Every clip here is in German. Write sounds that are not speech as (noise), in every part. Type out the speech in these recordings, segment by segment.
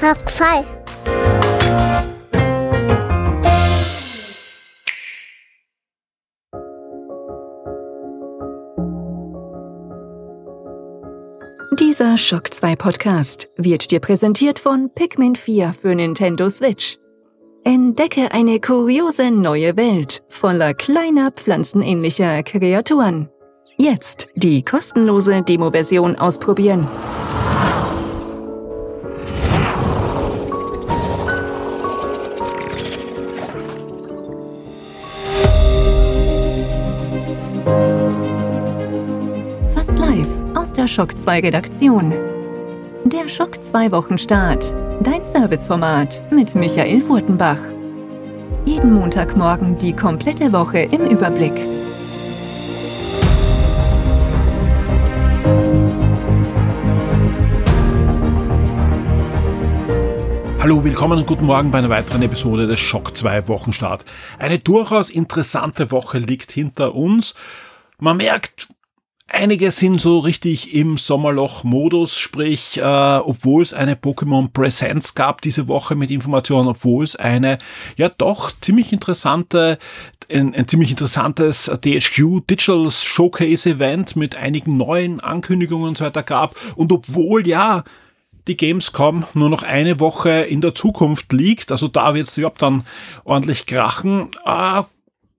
Top 5. Dieser Shock 2 Podcast wird dir präsentiert von Pikmin 4 für Nintendo Switch. Entdecke eine kuriose neue Welt voller kleiner pflanzenähnlicher Kreaturen. Jetzt die kostenlose Demo-Version ausprobieren. Der Shock 2 Redaktion. Der Schock 2 Wochenstart. Dein Serviceformat mit Michael Furtenbach. Jeden Montagmorgen die komplette Woche im Überblick. Hallo, willkommen und guten Morgen bei einer weiteren Episode des Schock 2 Wochenstart. Eine durchaus interessante Woche liegt hinter uns. Man merkt, Einige sind so richtig im Sommerloch-Modus, sprich, äh, obwohl es eine Pokémon Presents gab diese Woche mit Informationen, obwohl es eine ja doch ziemlich interessante, ein, ein ziemlich interessantes DHQ Digital Showcase Event mit einigen neuen Ankündigungen und so weiter gab. Und obwohl ja die Gamescom nur noch eine Woche in der Zukunft liegt, also da wird es überhaupt dann ordentlich krachen, äh,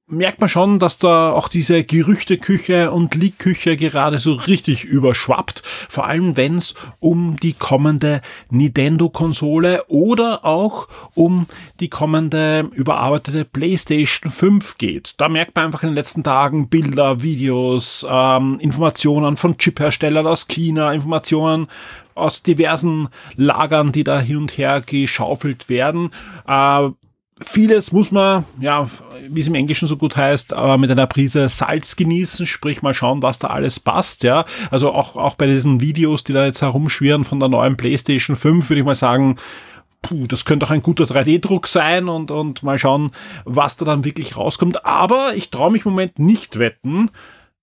merkt man schon, dass da auch diese Gerüchteküche und Leakküche gerade so richtig überschwappt. Vor allem, wenn es um die kommende Nintendo-Konsole oder auch um die kommende überarbeitete PlayStation 5 geht. Da merkt man einfach in den letzten Tagen Bilder, Videos, ähm, Informationen von Chipherstellern aus China, Informationen aus diversen Lagern, die da hin und her geschaufelt werden. Äh, vieles muss man, ja, wie es im Englischen so gut heißt, aber mit einer Prise Salz genießen, sprich mal schauen, was da alles passt, ja. Also auch, auch bei diesen Videos, die da jetzt herumschwirren von der neuen PlayStation 5, würde ich mal sagen, puh, das könnte auch ein guter 3D-Druck sein und, und mal schauen, was da dann wirklich rauskommt. Aber ich traue mich im Moment nicht wetten,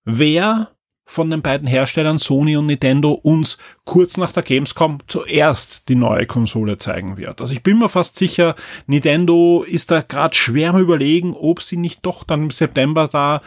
wer von den beiden Herstellern Sony und Nintendo uns kurz nach der Gamescom zuerst die neue Konsole zeigen wird. Also ich bin mir fast sicher, Nintendo ist da gerade schwer am überlegen, ob sie nicht doch dann im September da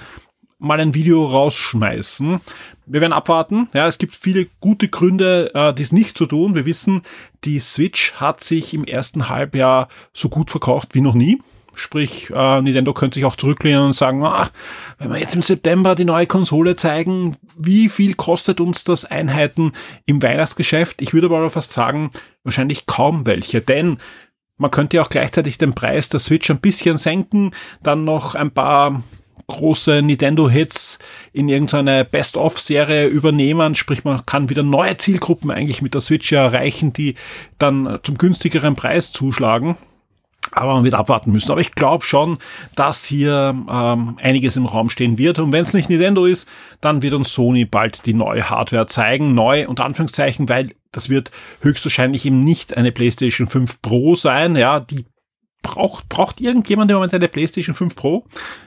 mal ein Video rausschmeißen. Wir werden abwarten. Ja, es gibt viele gute Gründe, äh, dies nicht zu tun. Wir wissen, die Switch hat sich im ersten Halbjahr so gut verkauft wie noch nie. Sprich, äh, Nintendo könnte sich auch zurücklehnen und sagen, ah, wenn wir jetzt im September die neue Konsole zeigen, wie viel kostet uns das Einheiten im Weihnachtsgeschäft? Ich würde aber fast sagen, wahrscheinlich kaum welche, denn man könnte ja auch gleichzeitig den Preis der Switch ein bisschen senken, dann noch ein paar große Nintendo-Hits in irgendeine Best-of-Serie übernehmen, sprich man kann wieder neue Zielgruppen eigentlich mit der Switch erreichen, die dann zum günstigeren Preis zuschlagen. Aber man wird abwarten müssen. Aber ich glaube schon, dass hier ähm, einiges im Raum stehen wird. Und wenn es nicht Nintendo ist, dann wird uns Sony bald die neue Hardware zeigen. Neu unter Anführungszeichen, weil das wird höchstwahrscheinlich eben nicht eine PlayStation 5 Pro sein. Ja, die braucht, braucht irgendjemand im Moment eine PlayStation 5 Pro?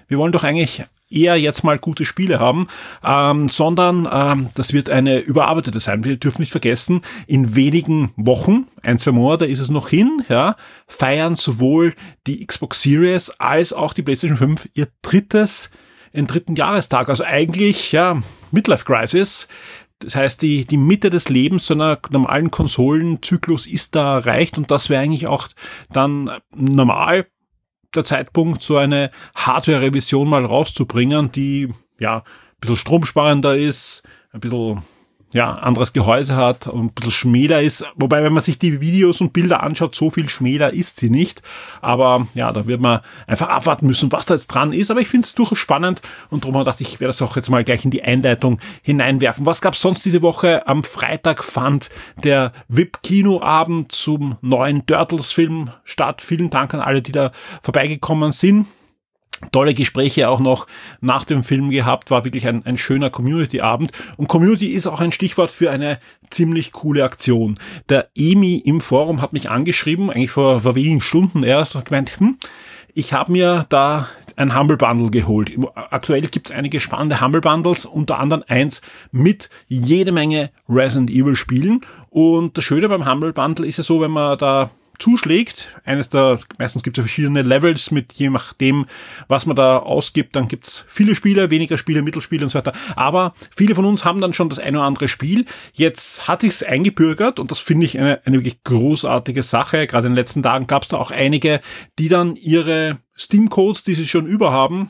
Wir wollen doch eigentlich eher jetzt mal gute Spiele haben, ähm, sondern ähm, das wird eine überarbeitete sein. Wir dürfen nicht vergessen, in wenigen Wochen, ein, zwei Monate ist es noch hin, ja, feiern sowohl die Xbox Series als auch die PlayStation 5 ihr drittes, ihren dritten Jahrestag. Also eigentlich, ja, Midlife Crisis. Das heißt, die, die Mitte des Lebens so einer normalen Konsolenzyklus ist da erreicht und das wäre eigentlich auch dann normal der Zeitpunkt, so eine Hardware-Revision mal rauszubringen, die ja ein bisschen stromsparender ist, ein bisschen ja, anderes Gehäuse hat und ein bisschen schmäler ist. Wobei, wenn man sich die Videos und Bilder anschaut, so viel schmäler ist sie nicht. Aber ja, da wird man einfach abwarten müssen, was da jetzt dran ist. Aber ich finde es durchaus spannend und darum dachte ich, werde das auch jetzt mal gleich in die Einleitung hineinwerfen. Was gab sonst diese Woche? Am Freitag fand der VIP-Kinoabend zum neuen Turtles-Film statt. Vielen Dank an alle, die da vorbeigekommen sind tolle Gespräche auch noch nach dem Film gehabt, war wirklich ein, ein schöner Community-Abend. Und Community ist auch ein Stichwort für eine ziemlich coole Aktion. Der Emi im Forum hat mich angeschrieben, eigentlich vor, vor wenigen Stunden erst, und gemeint, hm, Ich habe mir da ein Humble Bundle geholt. Aktuell gibt es einige spannende Humble Bundles, unter anderem eins mit jede Menge Resident Evil Spielen. Und das Schöne beim Humble Bundle ist ja so, wenn man da zuschlägt. Eines der, meistens gibt es ja verschiedene Levels mit je nachdem, was man da ausgibt. Dann gibt es viele Spiele, weniger Spiele, Mittelspiele und so weiter. Aber viele von uns haben dann schon das eine oder andere Spiel. Jetzt hat sich's eingebürgert und das finde ich eine, eine wirklich großartige Sache. Gerade in den letzten Tagen gab es da auch einige, die dann ihre Steam-Codes, die sie schon über haben,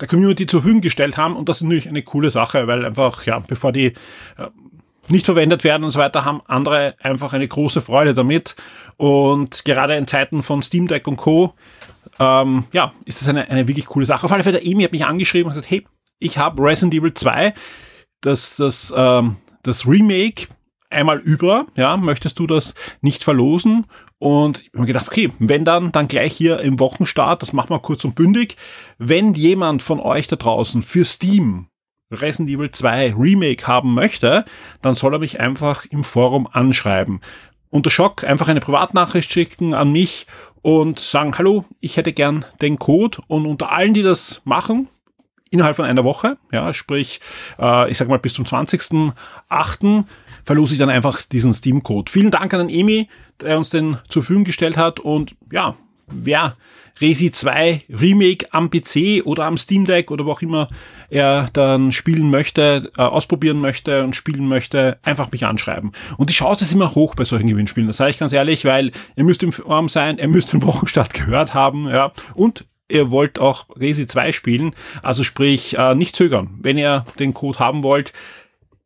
der Community zur Verfügung gestellt haben und das ist natürlich eine coole Sache, weil einfach, ja, bevor die äh, nicht verwendet werden und so weiter, haben andere einfach eine große Freude damit. Und gerade in Zeiten von Steam Deck und Co. Ähm, ja, ist es eine, eine wirklich coole Sache. Auf alle Fälle, der Emi hat mich angeschrieben und gesagt, hey, ich habe Resident Evil 2, das, das, ähm, das Remake einmal über, ja, möchtest du das nicht verlosen? Und ich habe mir gedacht, okay, wenn dann, dann gleich hier im Wochenstart, das machen wir kurz und bündig. Wenn jemand von euch da draußen für Steam Resident Evil 2 Remake haben möchte, dann soll er mich einfach im Forum anschreiben. Unter Schock einfach eine Privatnachricht schicken an mich und sagen, hallo, ich hätte gern den Code und unter allen, die das machen, innerhalb von einer Woche, ja, sprich, äh, ich sag mal bis zum 20.08., verlose ich dann einfach diesen Steam-Code. Vielen Dank an den Emi, der uns den zur Verfügung gestellt hat und ja, wer Resi 2 Remake am PC oder am Steam Deck oder wo auch immer er dann spielen möchte, äh, ausprobieren möchte und spielen möchte, einfach mich anschreiben. Und die Chance ist immer hoch bei solchen Gewinnspielen, das sage ich ganz ehrlich, weil ihr müsst im Form sein, ihr müsst den (laughs) Wochenstart gehört haben, ja, und ihr wollt auch Resi 2 spielen, also sprich, äh, nicht zögern. Wenn ihr den Code haben wollt,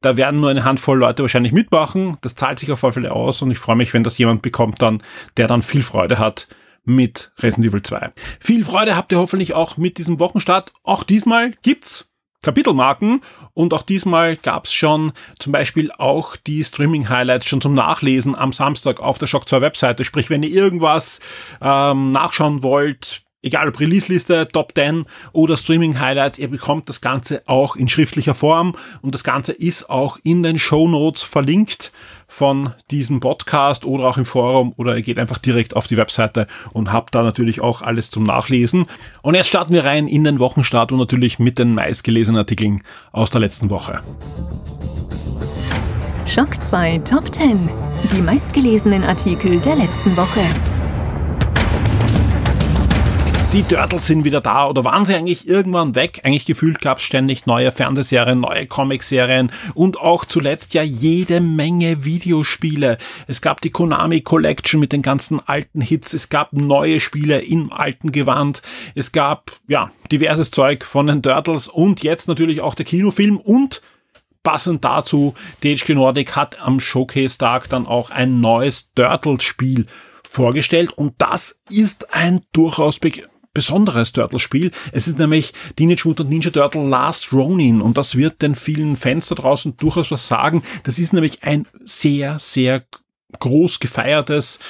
da werden nur eine Handvoll Leute wahrscheinlich mitmachen. Das zahlt sich auf alle Fälle aus und ich freue mich, wenn das jemand bekommt dann, der dann viel Freude hat mit Resident Evil 2. Viel Freude habt ihr hoffentlich auch mit diesem Wochenstart. Auch diesmal gibt's Kapitelmarken und auch diesmal gab's schon zum Beispiel auch die Streaming-Highlights schon zum Nachlesen am Samstag auf der Shock 2 Webseite. Sprich, wenn ihr irgendwas ähm, nachschauen wollt, egal ob Release-Liste, Top 10 oder Streaming-Highlights, ihr bekommt das Ganze auch in schriftlicher Form und das Ganze ist auch in den Show Notes verlinkt von diesem Podcast oder auch im Forum oder ihr geht einfach direkt auf die Webseite und habt da natürlich auch alles zum Nachlesen. Und jetzt starten wir rein in den Wochenstart und natürlich mit den meistgelesenen Artikeln aus der letzten Woche. Schock 2 Top 10. Die meistgelesenen Artikel der letzten Woche. Die Turtles sind wieder da oder waren sie eigentlich irgendwann weg? Eigentlich gefühlt gab es ständig neue Fernsehserien, neue Comicserien und auch zuletzt ja jede Menge Videospiele. Es gab die Konami Collection mit den ganzen alten Hits, es gab neue Spiele im alten Gewand, es gab ja diverses Zeug von den Turtles und jetzt natürlich auch der Kinofilm und passend dazu, DHG Nordic hat am Showcase-Tag dann auch ein neues Turtles-Spiel vorgestellt und das ist ein durchaus besonderes Turtle-Spiel. Es ist nämlich Teenage Mutant Ninja Turtle Last Ronin und das wird den vielen Fans da draußen durchaus was sagen. Das ist nämlich ein sehr, sehr groß gefeiertes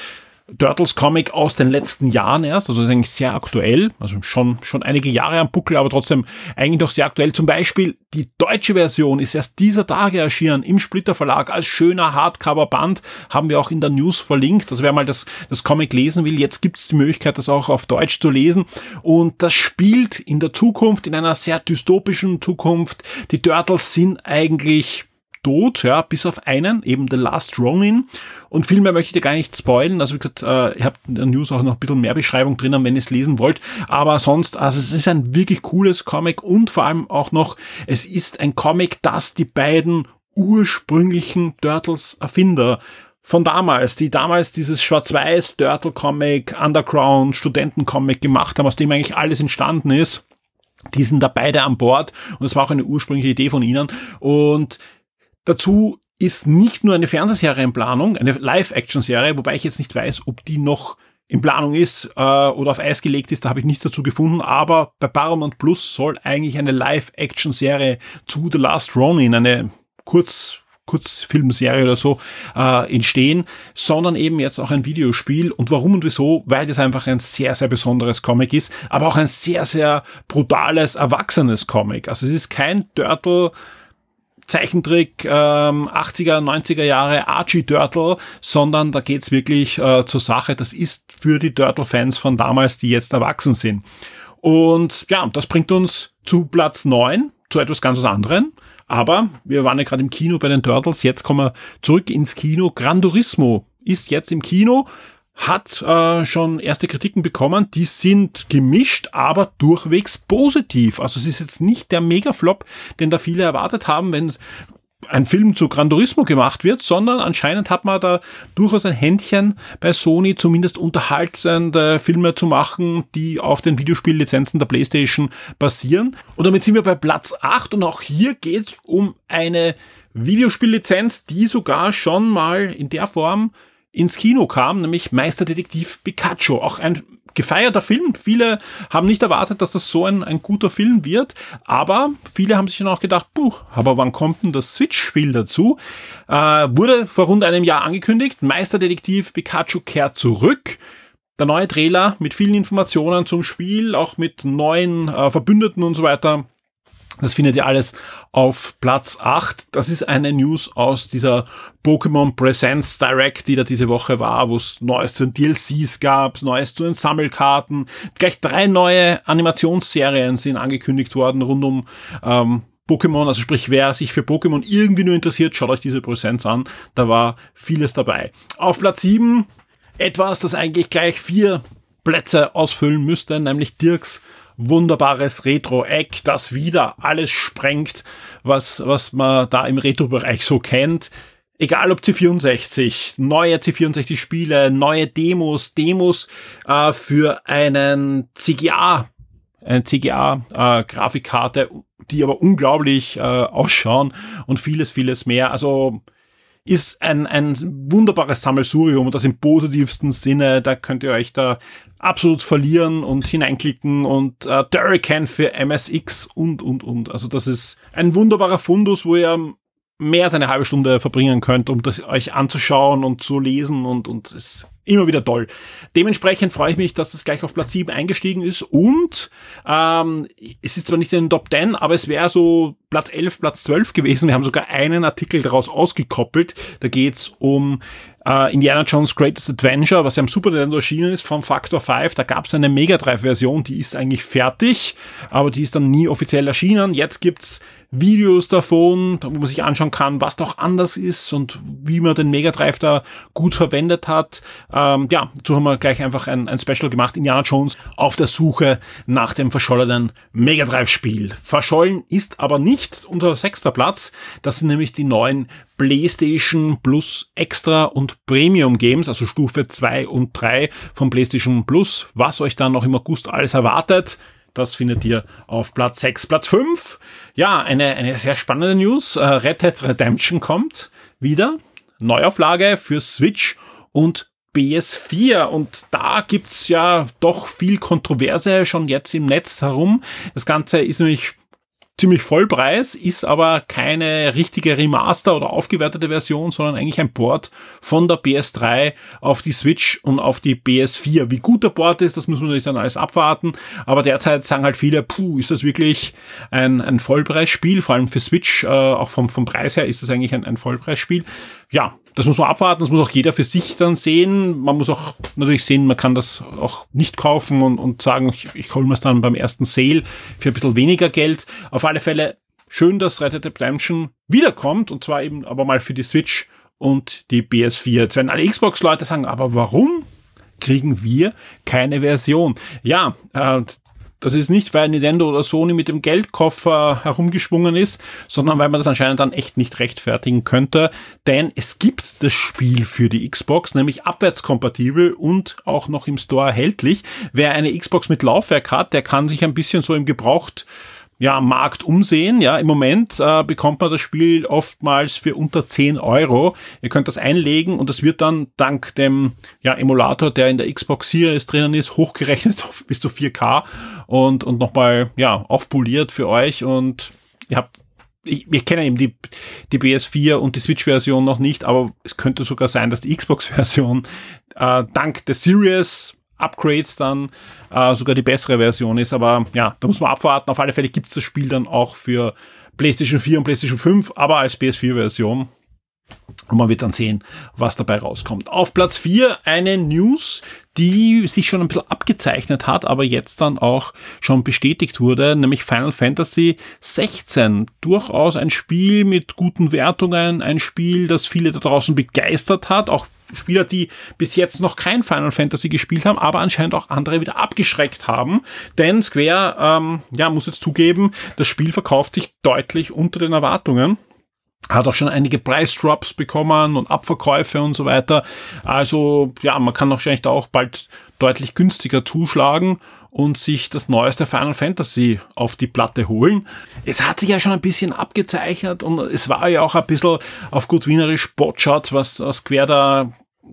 Turtles Comic aus den letzten Jahren erst, also ist eigentlich sehr aktuell, also schon, schon einige Jahre am Buckel, aber trotzdem eigentlich noch sehr aktuell. Zum Beispiel die deutsche Version ist erst dieser Tage erschienen im Splitter Verlag als schöner Hardcover-Band, haben wir auch in der News verlinkt. Also wer mal das, das Comic lesen will, jetzt gibt es die Möglichkeit, das auch auf Deutsch zu lesen. Und das spielt in der Zukunft, in einer sehr dystopischen Zukunft. Die Turtles sind eigentlich tot, ja, bis auf einen, eben The Last Ronin. Und viel mehr möchte ich dir gar nicht spoilen. Also wie gesagt, äh, ihr habt in der News auch noch ein bisschen mehr Beschreibung drinnen, wenn ihr es lesen wollt. Aber sonst, also es ist ein wirklich cooles Comic und vor allem auch noch, es ist ein Comic, das die beiden ursprünglichen Turtles-Erfinder von damals, die damals dieses schwarz-weiß Turtle-Comic, Underground, Studenten-Comic gemacht haben, aus dem eigentlich alles entstanden ist. Die sind da beide an Bord und das war auch eine ursprüngliche Idee von ihnen. Und Dazu ist nicht nur eine Fernsehserie in Planung, eine Live-Action-Serie, wobei ich jetzt nicht weiß, ob die noch in Planung ist äh, oder auf Eis gelegt ist, da habe ich nichts dazu gefunden, aber bei Paramount Plus soll eigentlich eine Live-Action-Serie zu The Last Ronin, eine Kurz Kurzfilmserie oder so äh, entstehen, sondern eben jetzt auch ein Videospiel. Und warum und wieso? Weil das einfach ein sehr, sehr besonderes Comic ist, aber auch ein sehr, sehr brutales, erwachsenes Comic. Also es ist kein Turtle Zeichentrick ähm, 80er, 90er Jahre Archie Turtle, sondern da geht's wirklich äh, zur Sache. Das ist für die Turtle-Fans von damals, die jetzt erwachsen sind. Und ja, das bringt uns zu Platz neun zu etwas ganz anderem. Aber wir waren ja gerade im Kino bei den Turtles, jetzt kommen wir zurück ins Kino. Gran Turismo ist jetzt im Kino, hat äh, schon erste Kritiken bekommen, die sind gemischt, aber durchwegs positiv. Also es ist jetzt nicht der Megaflop, den da viele erwartet haben, wenn ein Film zu Gran Turismo gemacht wird, sondern anscheinend hat man da durchaus ein Händchen bei Sony, zumindest unterhaltende Filme zu machen, die auf den Videospiellizenzen der PlayStation basieren. Und damit sind wir bei Platz 8 und auch hier geht es um eine Videospiellizenz, die sogar schon mal in der Form ins Kino kam, nämlich Meisterdetektiv Pikachu. Auch ein gefeierter Film. Viele haben nicht erwartet, dass das so ein, ein guter Film wird, aber viele haben sich dann auch gedacht, puh, aber wann kommt denn das Switch-Spiel dazu? Äh, wurde vor rund einem Jahr angekündigt, Meisterdetektiv Pikachu kehrt zurück. Der neue Trailer mit vielen Informationen zum Spiel, auch mit neuen äh, Verbündeten und so weiter, das findet ihr alles auf Platz 8. Das ist eine News aus dieser Pokémon Presents Direct, die da diese Woche war, wo es Neues zu den DLCs gab, Neues zu den Sammelkarten. Gleich drei neue Animationsserien sind angekündigt worden rund um ähm, Pokémon, also sprich, wer sich für Pokémon irgendwie nur interessiert, schaut euch diese Presents an. Da war vieles dabei. Auf Platz 7 etwas, das eigentlich gleich vier Plätze ausfüllen müsste, nämlich Dirks wunderbares Retro-Eck, das wieder alles sprengt, was, was man da im Retro-Bereich so kennt. Egal ob C64, neue C64-Spiele, neue Demos, Demos äh, für einen CGA, eine CGA-Grafikkarte, äh, die aber unglaublich äh, ausschauen und vieles, vieles mehr. Also ist ein, ein wunderbares Sammelsurium und das im positivsten Sinne. Da könnt ihr euch da absolut verlieren und hineinklicken und äh, Durrican für MSX und, und, und. Also das ist ein wunderbarer Fundus, wo ihr mehr als eine halbe Stunde verbringen könnt, um das euch anzuschauen und zu lesen und, und es immer wieder toll. Dementsprechend freue ich mich, dass es gleich auf Platz 7 eingestiegen ist und ähm, es ist zwar nicht in den Top 10, aber es wäre so Platz 11, Platz 12 gewesen. Wir haben sogar einen Artikel daraus ausgekoppelt. Da geht's um äh, Indiana Jones Greatest Adventure, was ja am Super Nintendo erschienen ist, von Factor 5. Da gab es eine Mega Drive-Version, die ist eigentlich fertig, aber die ist dann nie offiziell erschienen. Jetzt gibt's Videos davon, wo man sich anschauen kann, was doch anders ist und wie man den Mega Drive da gut verwendet hat. Ähm, ja, dazu haben wir gleich einfach ein, ein Special gemacht. Indiana Jones auf der Suche nach dem verschollenen Mega Drive-Spiel. Verschollen ist aber nicht unser sechster Platz. Das sind nämlich die neuen PlayStation Plus Extra und Premium Games, also Stufe 2 und 3 vom PlayStation Plus. Was euch dann noch im August alles erwartet, das findet ihr auf Platz 6. Platz 5, ja, eine, eine sehr spannende News. Äh, Red Dead Redemption kommt wieder. Neuauflage für Switch und PS4 und da gibt's ja doch viel Kontroverse schon jetzt im Netz herum. Das Ganze ist nämlich ziemlich Vollpreis, ist aber keine richtige Remaster oder aufgewertete Version, sondern eigentlich ein Port von der PS3 auf die Switch und auf die PS4. Wie gut der Port ist, das muss man natürlich dann alles abwarten, aber derzeit sagen halt viele, puh, ist das wirklich ein, ein Vollpreisspiel, vor allem für Switch, äh, auch vom, vom Preis her ist das eigentlich ein, ein Vollpreisspiel. Ja, das muss man abwarten, das muss auch jeder für sich dann sehen. Man muss auch natürlich sehen, man kann das auch nicht kaufen und, und sagen, ich, ich hole mir es dann beim ersten Sale für ein bisschen weniger Geld. Auf alle Fälle schön, dass Red Dead Redemption wiederkommt und zwar eben aber mal für die Switch und die PS4. Jetzt werden alle Xbox-Leute sagen, aber warum kriegen wir keine Version? Ja, äh, das ist nicht, weil Nintendo oder Sony mit dem Geldkoffer herumgeschwungen ist, sondern weil man das anscheinend dann echt nicht rechtfertigen könnte. Denn es gibt das Spiel für die Xbox, nämlich abwärtskompatibel und auch noch im Store erhältlich. Wer eine Xbox mit Laufwerk hat, der kann sich ein bisschen so im Gebraucht ja, Markt umsehen. Ja, im Moment äh, bekommt man das Spiel oftmals für unter 10 Euro. Ihr könnt das einlegen und das wird dann dank dem ja, Emulator, der in der Xbox Series drinnen ist, hochgerechnet (laughs) auf bis zu 4K und, und nochmal ja, aufpoliert für euch und ihr habt ich, ich kenne eben die, die PS4 und die Switch-Version noch nicht, aber es könnte sogar sein, dass die Xbox-Version äh, dank der Series Upgrades dann äh, sogar die bessere Version ist. Aber ja, da muss man abwarten. Auf alle Fälle gibt es das Spiel dann auch für PlayStation 4 und PlayStation 5, aber als PS4-Version. Und man wird dann sehen, was dabei rauskommt. Auf Platz 4 eine News, die sich schon ein bisschen abgezeichnet hat, aber jetzt dann auch schon bestätigt wurde, nämlich Final Fantasy 16. Durchaus ein Spiel mit guten Wertungen, ein Spiel, das viele da draußen begeistert hat, auch Spieler, die bis jetzt noch kein Final Fantasy gespielt haben, aber anscheinend auch andere wieder abgeschreckt haben. Denn Square, ähm, ja, muss jetzt zugeben, das Spiel verkauft sich deutlich unter den Erwartungen hat auch schon einige Preisdrops bekommen und Abverkäufe und so weiter. Also ja, man kann wahrscheinlich da auch bald deutlich günstiger zuschlagen und sich das neueste Final Fantasy auf die Platte holen. Es hat sich ja schon ein bisschen abgezeichnet und es war ja auch ein bisschen auf gut wienerisch Botshot, was Square da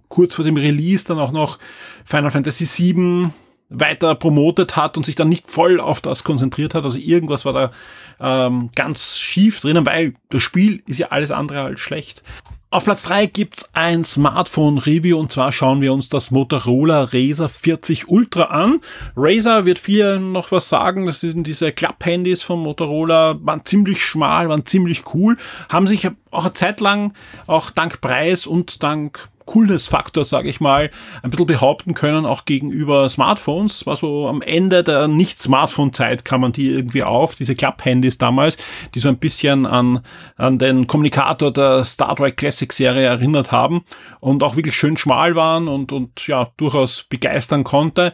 kurz vor dem Release dann auch noch Final Fantasy VII weiter promotet hat und sich dann nicht voll auf das konzentriert hat. Also irgendwas war da ähm, ganz schief drinnen, weil das Spiel ist ja alles andere als schlecht. Auf Platz drei gibt's ein Smartphone-Review und zwar schauen wir uns das Motorola Razer 40 Ultra an. Razer wird viel noch was sagen, das sind diese Klapp-Handys von Motorola, waren ziemlich schmal, waren ziemlich cool, haben sich auch eine Zeit lang auch dank Preis und dank Coolness-Faktor, sage ich mal, ein bisschen behaupten können, auch gegenüber Smartphones. War so am Ende der Nicht-Smartphone-Zeit kam man die irgendwie auf, diese Klapp-Handys damals, die so ein bisschen an, an den Kommunikator der Star Trek Classic-Serie erinnert haben und auch wirklich schön schmal waren und, und ja, durchaus begeistern konnte.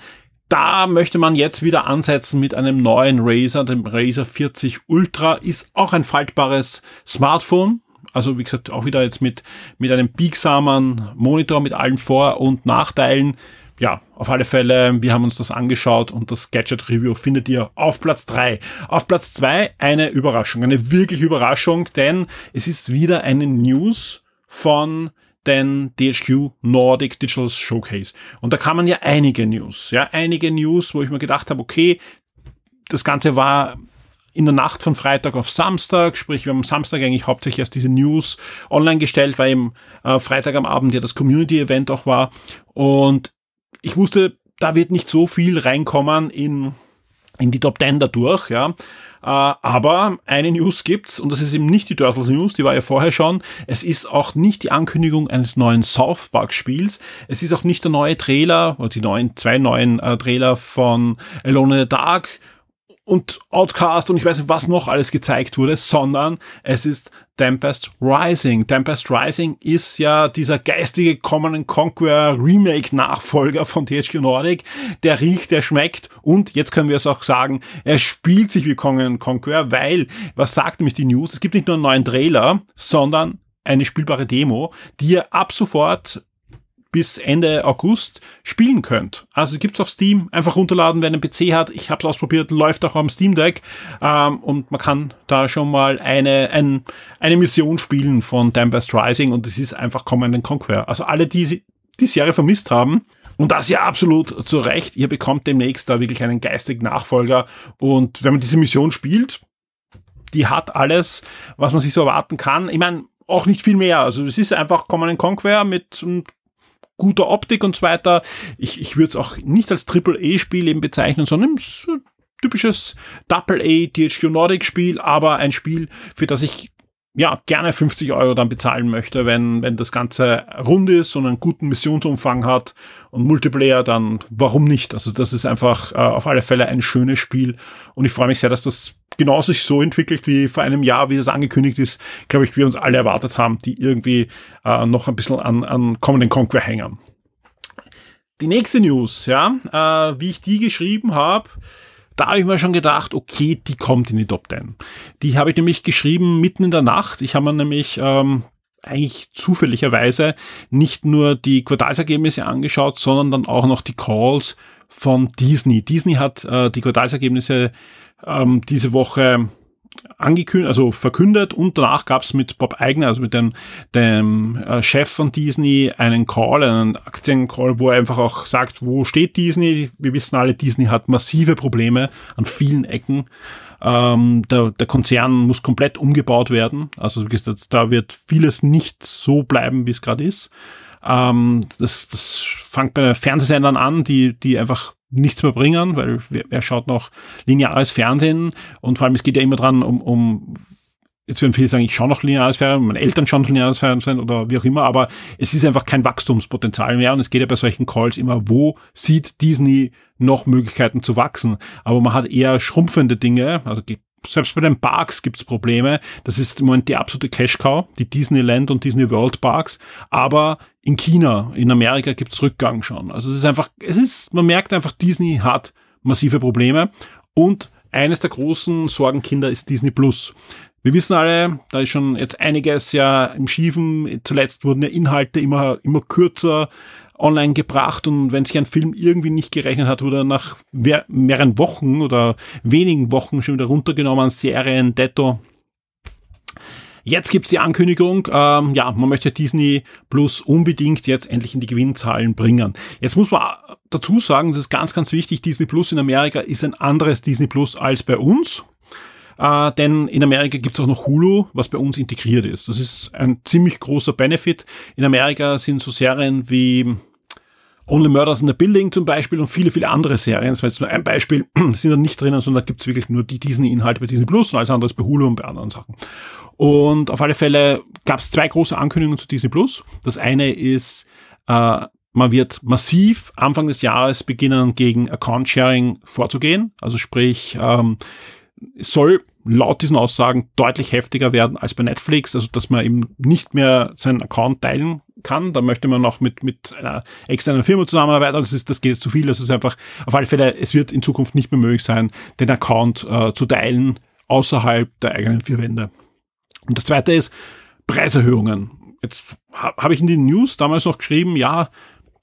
Da möchte man jetzt wieder ansetzen mit einem neuen Razer, dem Razer 40 Ultra, ist auch ein faltbares Smartphone, also wie gesagt, auch wieder jetzt mit, mit einem biegsamen Monitor mit allen Vor- und Nachteilen. Ja, auf alle Fälle, wir haben uns das angeschaut und das Gadget Review findet ihr auf Platz drei. Auf Platz zwei eine Überraschung, eine wirklich Überraschung, denn es ist wieder eine News von den DHQ Nordic Digital Showcase. Und da kamen ja einige News, ja, einige News, wo ich mir gedacht habe, okay, das Ganze war in der Nacht von Freitag auf Samstag, sprich, wir haben am Samstag eigentlich hauptsächlich erst diese News online gestellt, weil im äh, Freitag am Abend ja das Community-Event auch war. Und ich wusste, da wird nicht so viel reinkommen in, in die Top 10 dadurch, ja. Äh, aber eine News gibt's und das ist eben nicht die Turtles News, die war ja vorher schon. Es ist auch nicht die Ankündigung eines neuen South Park Spiels. Es ist auch nicht der neue Trailer oder die neuen zwei neuen äh, Trailer von Alone in the Dark und Outcast und ich weiß nicht, was noch alles gezeigt wurde, sondern es ist Tempest Rising. Tempest Rising ist ja dieser geistige Common Conquer Remake Nachfolger von THQ Nordic. Der riecht, der schmeckt und jetzt können wir es auch sagen, er spielt sich wie Common Conquer, weil, was sagt nämlich die News? Es gibt nicht nur einen neuen Trailer, sondern eine spielbare Demo, die ihr ab sofort bis Ende August spielen könnt. Also gibt's auf Steam, einfach runterladen, wer einen PC hat. Ich habe es ausprobiert, läuft auch am Steam Deck ähm, und man kann da schon mal eine, ein, eine Mission spielen von Tempest Rising und es ist einfach Command Conquer. Also alle, die die Serie vermisst haben, und das ja absolut zu Recht. Ihr bekommt demnächst da wirklich einen geistigen Nachfolger. Und wenn man diese Mission spielt, die hat alles, was man sich so erwarten kann. Ich meine, auch nicht viel mehr. Also es ist einfach Command Conquer mit guter Optik und so weiter. Ich, ich würde es auch nicht als Triple-A-Spiel eben bezeichnen, sondern typisches Double-A THQ Nordic Spiel, aber ein Spiel, für das ich ja, gerne 50 Euro dann bezahlen möchte, wenn, wenn das Ganze rund ist und einen guten Missionsumfang hat und Multiplayer, dann warum nicht? Also das ist einfach äh, auf alle Fälle ein schönes Spiel und ich freue mich sehr, dass das genauso sich so entwickelt wie vor einem Jahr, wie das angekündigt ist, glaube ich, wir uns alle erwartet haben, die irgendwie äh, noch ein bisschen an, an Command Conquer hängen. Die nächste News, ja, äh, wie ich die geschrieben habe, da habe ich mir schon gedacht, okay, die kommt in die Top 10. Die habe ich nämlich geschrieben mitten in der Nacht. Ich habe mir nämlich ähm, eigentlich zufälligerweise nicht nur die Quartalsergebnisse angeschaut, sondern dann auch noch die Calls von Disney. Disney hat äh, die Quartalsergebnisse ähm, diese Woche angekündigt, also verkündet und danach gab es mit Bob Eigner, also mit dem, dem äh, Chef von Disney, einen Call, einen Aktiencall, wo er einfach auch sagt, wo steht Disney? Wir wissen alle, Disney hat massive Probleme an vielen Ecken. Ähm, der, der Konzern muss komplett umgebaut werden. Also da wird vieles nicht so bleiben, wie es gerade ist. Ähm, das, das fängt bei Fernsehsendern an, die, die einfach nichts mehr bringen, weil wer, schaut noch lineares Fernsehen und vor allem es geht ja immer dran um, um jetzt werden viele sagen, ich schaue noch lineares Fernsehen, meine Eltern schauen noch lineares Fernsehen oder wie auch immer, aber es ist einfach kein Wachstumspotenzial mehr und es geht ja bei solchen Calls immer, wo sieht Disney noch Möglichkeiten zu wachsen? Aber man hat eher schrumpfende Dinge, also selbst bei den Parks gibt's Probleme. Das ist im Moment die absolute Cash-Cow, die Disneyland und Disney World Parks. Aber in China, in Amerika gibt's Rückgang schon. Also es ist einfach, es ist, man merkt einfach, Disney hat massive Probleme. Und eines der großen Sorgenkinder ist Disney Plus. Wir wissen alle, da ist schon jetzt einiges ja im Schiefen. Zuletzt wurden ja Inhalte immer, immer kürzer online gebracht und wenn sich ein Film irgendwie nicht gerechnet hat, wurde er nach mehreren Wochen oder wenigen Wochen schon wieder runtergenommen, Serien, Detto. Jetzt gibt's die Ankündigung, ähm, ja, man möchte Disney Plus unbedingt jetzt endlich in die Gewinnzahlen bringen. Jetzt muss man dazu sagen, das ist ganz, ganz wichtig, Disney Plus in Amerika ist ein anderes Disney Plus als bei uns. Äh, denn in Amerika gibt's auch noch Hulu, was bei uns integriert ist. Das ist ein ziemlich großer Benefit. In Amerika sind so Serien wie Only Murders in the Building zum Beispiel und viele, viele andere Serien. Das war jetzt nur ein Beispiel, (clears throat) sind da nicht drinnen, sondern da gibt's wirklich nur die Disney-Inhalte bei Disney Plus und alles andere bei Hulu und bei anderen Sachen. Und auf alle Fälle gab's zwei große Ankündigungen zu Disney Plus. Das eine ist, äh, man wird massiv Anfang des Jahres beginnen, gegen Account-Sharing vorzugehen. Also sprich, ähm, soll laut diesen Aussagen deutlich heftiger werden als bei Netflix, also dass man eben nicht mehr seinen Account teilen kann. Da möchte man noch mit, mit einer externen Firma zusammenarbeiten. Das ist, das geht zu viel. Das ist einfach, auf alle Fälle, es wird in Zukunft nicht mehr möglich sein, den Account äh, zu teilen außerhalb der eigenen vier Wände. Und das zweite ist Preiserhöhungen. Jetzt habe ich in den News damals noch geschrieben, ja,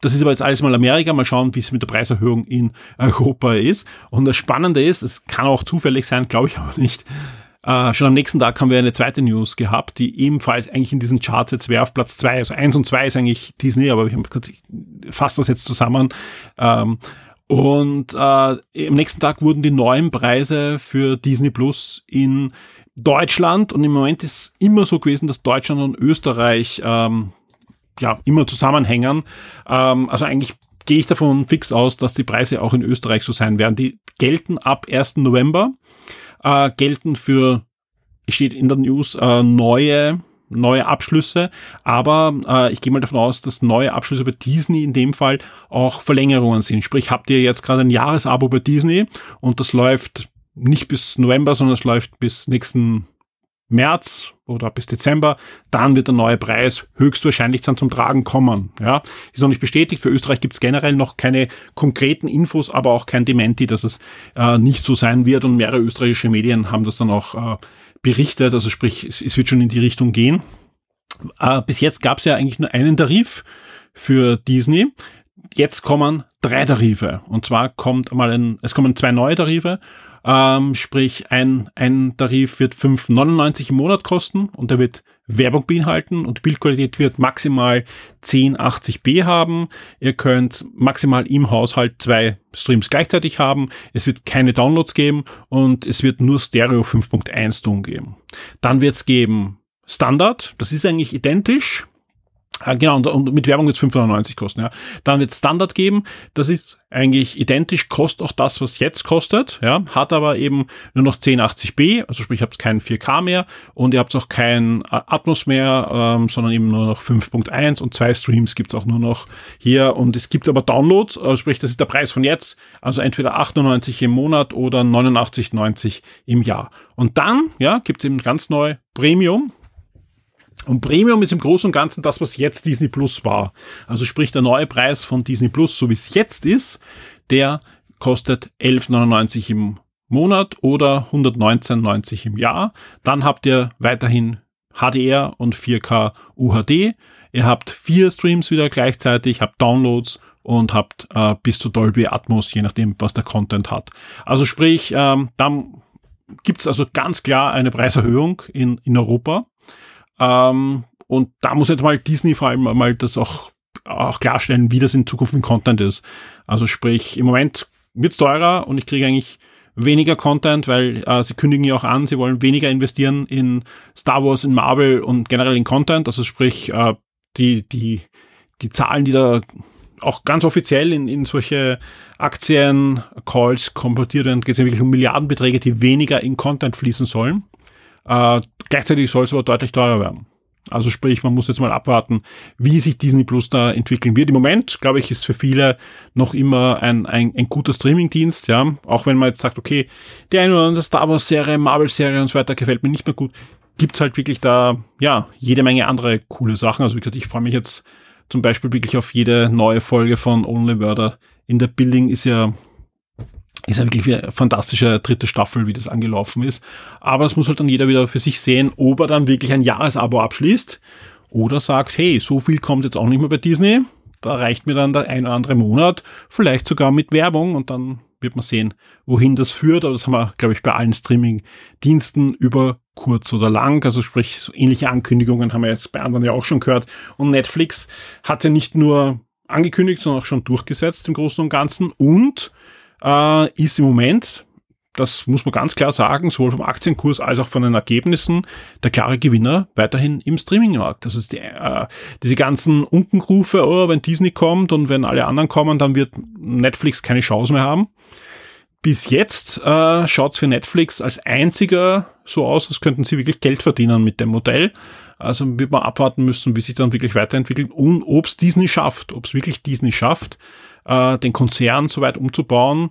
das ist aber jetzt alles mal Amerika. Mal schauen, wie es mit der Preiserhöhung in Europa ist. Und das Spannende ist, es kann auch zufällig sein, glaube ich aber nicht. Äh, schon am nächsten Tag haben wir eine zweite News gehabt, die ebenfalls eigentlich in diesen Charts jetzt wäre auf Platz zwei. Also eins und zwei ist eigentlich Disney, aber ich, ich fasse das jetzt zusammen. Ähm, und äh, am nächsten Tag wurden die neuen Preise für Disney Plus in Deutschland und im Moment ist immer so gewesen, dass Deutschland und Österreich ähm, ja, immer zusammenhängen. Ähm, also eigentlich gehe ich davon fix aus, dass die Preise auch in Österreich so sein werden. Die gelten ab 1. November, äh, gelten für, steht in der News, äh, neue neue Abschlüsse, aber äh, ich gehe mal davon aus, dass neue Abschlüsse bei Disney in dem Fall auch Verlängerungen sind. Sprich, habt ihr jetzt gerade ein Jahresabo bei Disney und das läuft nicht bis November, sondern es läuft bis nächsten März oder bis Dezember, dann wird der neue Preis höchstwahrscheinlich dann zum Tragen kommen. Ja, ist noch nicht bestätigt. Für Österreich gibt es generell noch keine konkreten Infos, aber auch kein Dementi, dass es äh, nicht so sein wird. Und mehrere österreichische Medien haben das dann auch äh, berichtet. Also sprich, es, es, wird schon in die Richtung gehen. Äh, bis jetzt gab es ja eigentlich nur einen Tarif für Disney. Jetzt kommen drei Tarife. Und zwar kommt einmal ein, es kommen zwei neue Tarife ähm, sprich, ein, ein Tarif wird 5,99 im Monat kosten und der wird Werbung beinhalten und Bildqualität wird maximal 1080p haben. Ihr könnt maximal im Haushalt zwei Streams gleichzeitig haben. Es wird keine Downloads geben und es wird nur Stereo 5.1 Ton geben. Dann wird es geben Standard, das ist eigentlich identisch, genau, und, und mit Werbung wird es 590 kosten. Ja. Dann wird Standard geben, das ist eigentlich identisch, kostet auch das, was jetzt kostet, ja, hat aber eben nur noch 1080p, also sprich, ihr habt kein 4K mehr und ihr habt auch kein Atmos mehr, ähm, sondern eben nur noch 5.1 und zwei Streams gibt's auch nur noch hier und es gibt aber Downloads, also sprich, das ist der Preis von jetzt, also entweder 98 im Monat oder 89,90 im Jahr. Und dann, ja, gibt's eben ganz neu Premium, und Premium ist im Großen und Ganzen das, was jetzt Disney Plus war. Also sprich der neue Preis von Disney Plus, so wie es jetzt ist, der kostet 11,99 im Monat oder 119,90 im Jahr. Dann habt ihr weiterhin HDR und 4K UHD. Ihr habt vier Streams wieder gleichzeitig, habt Downloads und habt äh, bis zu Dolby Atmos, je nachdem, was der Content hat. Also sprich, ähm, dann gibt's also ganz klar eine Preiserhöhung in, in Europa. Ähm, und da muss jetzt mal Disney vor allem mal das auch, auch klarstellen, wie das in Zukunft mit Content ist. Also sprich, im Moment wird's teurer und ich kriege eigentlich weniger Content, weil äh, sie kündigen ja auch an, sie wollen weniger investieren in Star Wars, in Marvel und generell in Content. Also sprich, äh, die, die, die Zahlen, die da auch ganz offiziell in, in solche Aktien-Calls komportiert werden, geht es ja wirklich um Milliardenbeträge, die weniger in Content fließen sollen. Äh, gleichzeitig soll es aber deutlich teurer werden. Also sprich, man muss jetzt mal abwarten, wie sich Disney Plus da entwickeln wird. Im Moment, glaube ich, ist für viele noch immer ein, ein, ein guter Streamingdienst, ja. Auch wenn man jetzt sagt, okay, die eine oder andere Star Wars Serie, Marvel Serie und so weiter gefällt mir nicht mehr gut, gibt's halt wirklich da, ja, jede Menge andere coole Sachen. Also wie gesagt, ich freue mich jetzt zum Beispiel wirklich auf jede neue Folge von Only Murder in der Building ist ja ist ja wirklich eine fantastische dritte Staffel, wie das angelaufen ist. Aber das muss halt dann jeder wieder für sich sehen, ob er dann wirklich ein Jahresabo abschließt oder sagt, hey, so viel kommt jetzt auch nicht mehr bei Disney. Da reicht mir dann der ein oder andere Monat, vielleicht sogar mit Werbung und dann wird man sehen, wohin das führt. Aber das haben wir, glaube ich, bei allen Streaming-Diensten über kurz oder lang. Also sprich, so ähnliche Ankündigungen haben wir jetzt bei anderen ja auch schon gehört. Und Netflix hat ja nicht nur angekündigt, sondern auch schon durchgesetzt im Großen und Ganzen und äh, ist im Moment, das muss man ganz klar sagen, sowohl vom Aktienkurs als auch von den Ergebnissen, der klare Gewinner weiterhin im Streamingmarkt. Das ist die, äh, diese ganzen Unkenrufe, oh, wenn Disney kommt und wenn alle anderen kommen, dann wird Netflix keine Chance mehr haben. Bis jetzt äh, schaut für Netflix als einziger so aus, als könnten sie wirklich Geld verdienen mit dem Modell. Also wird man abwarten müssen, wie sich dann wirklich weiterentwickelt und ob es Disney schafft, ob es wirklich Disney schafft, äh, den Konzern so weit umzubauen,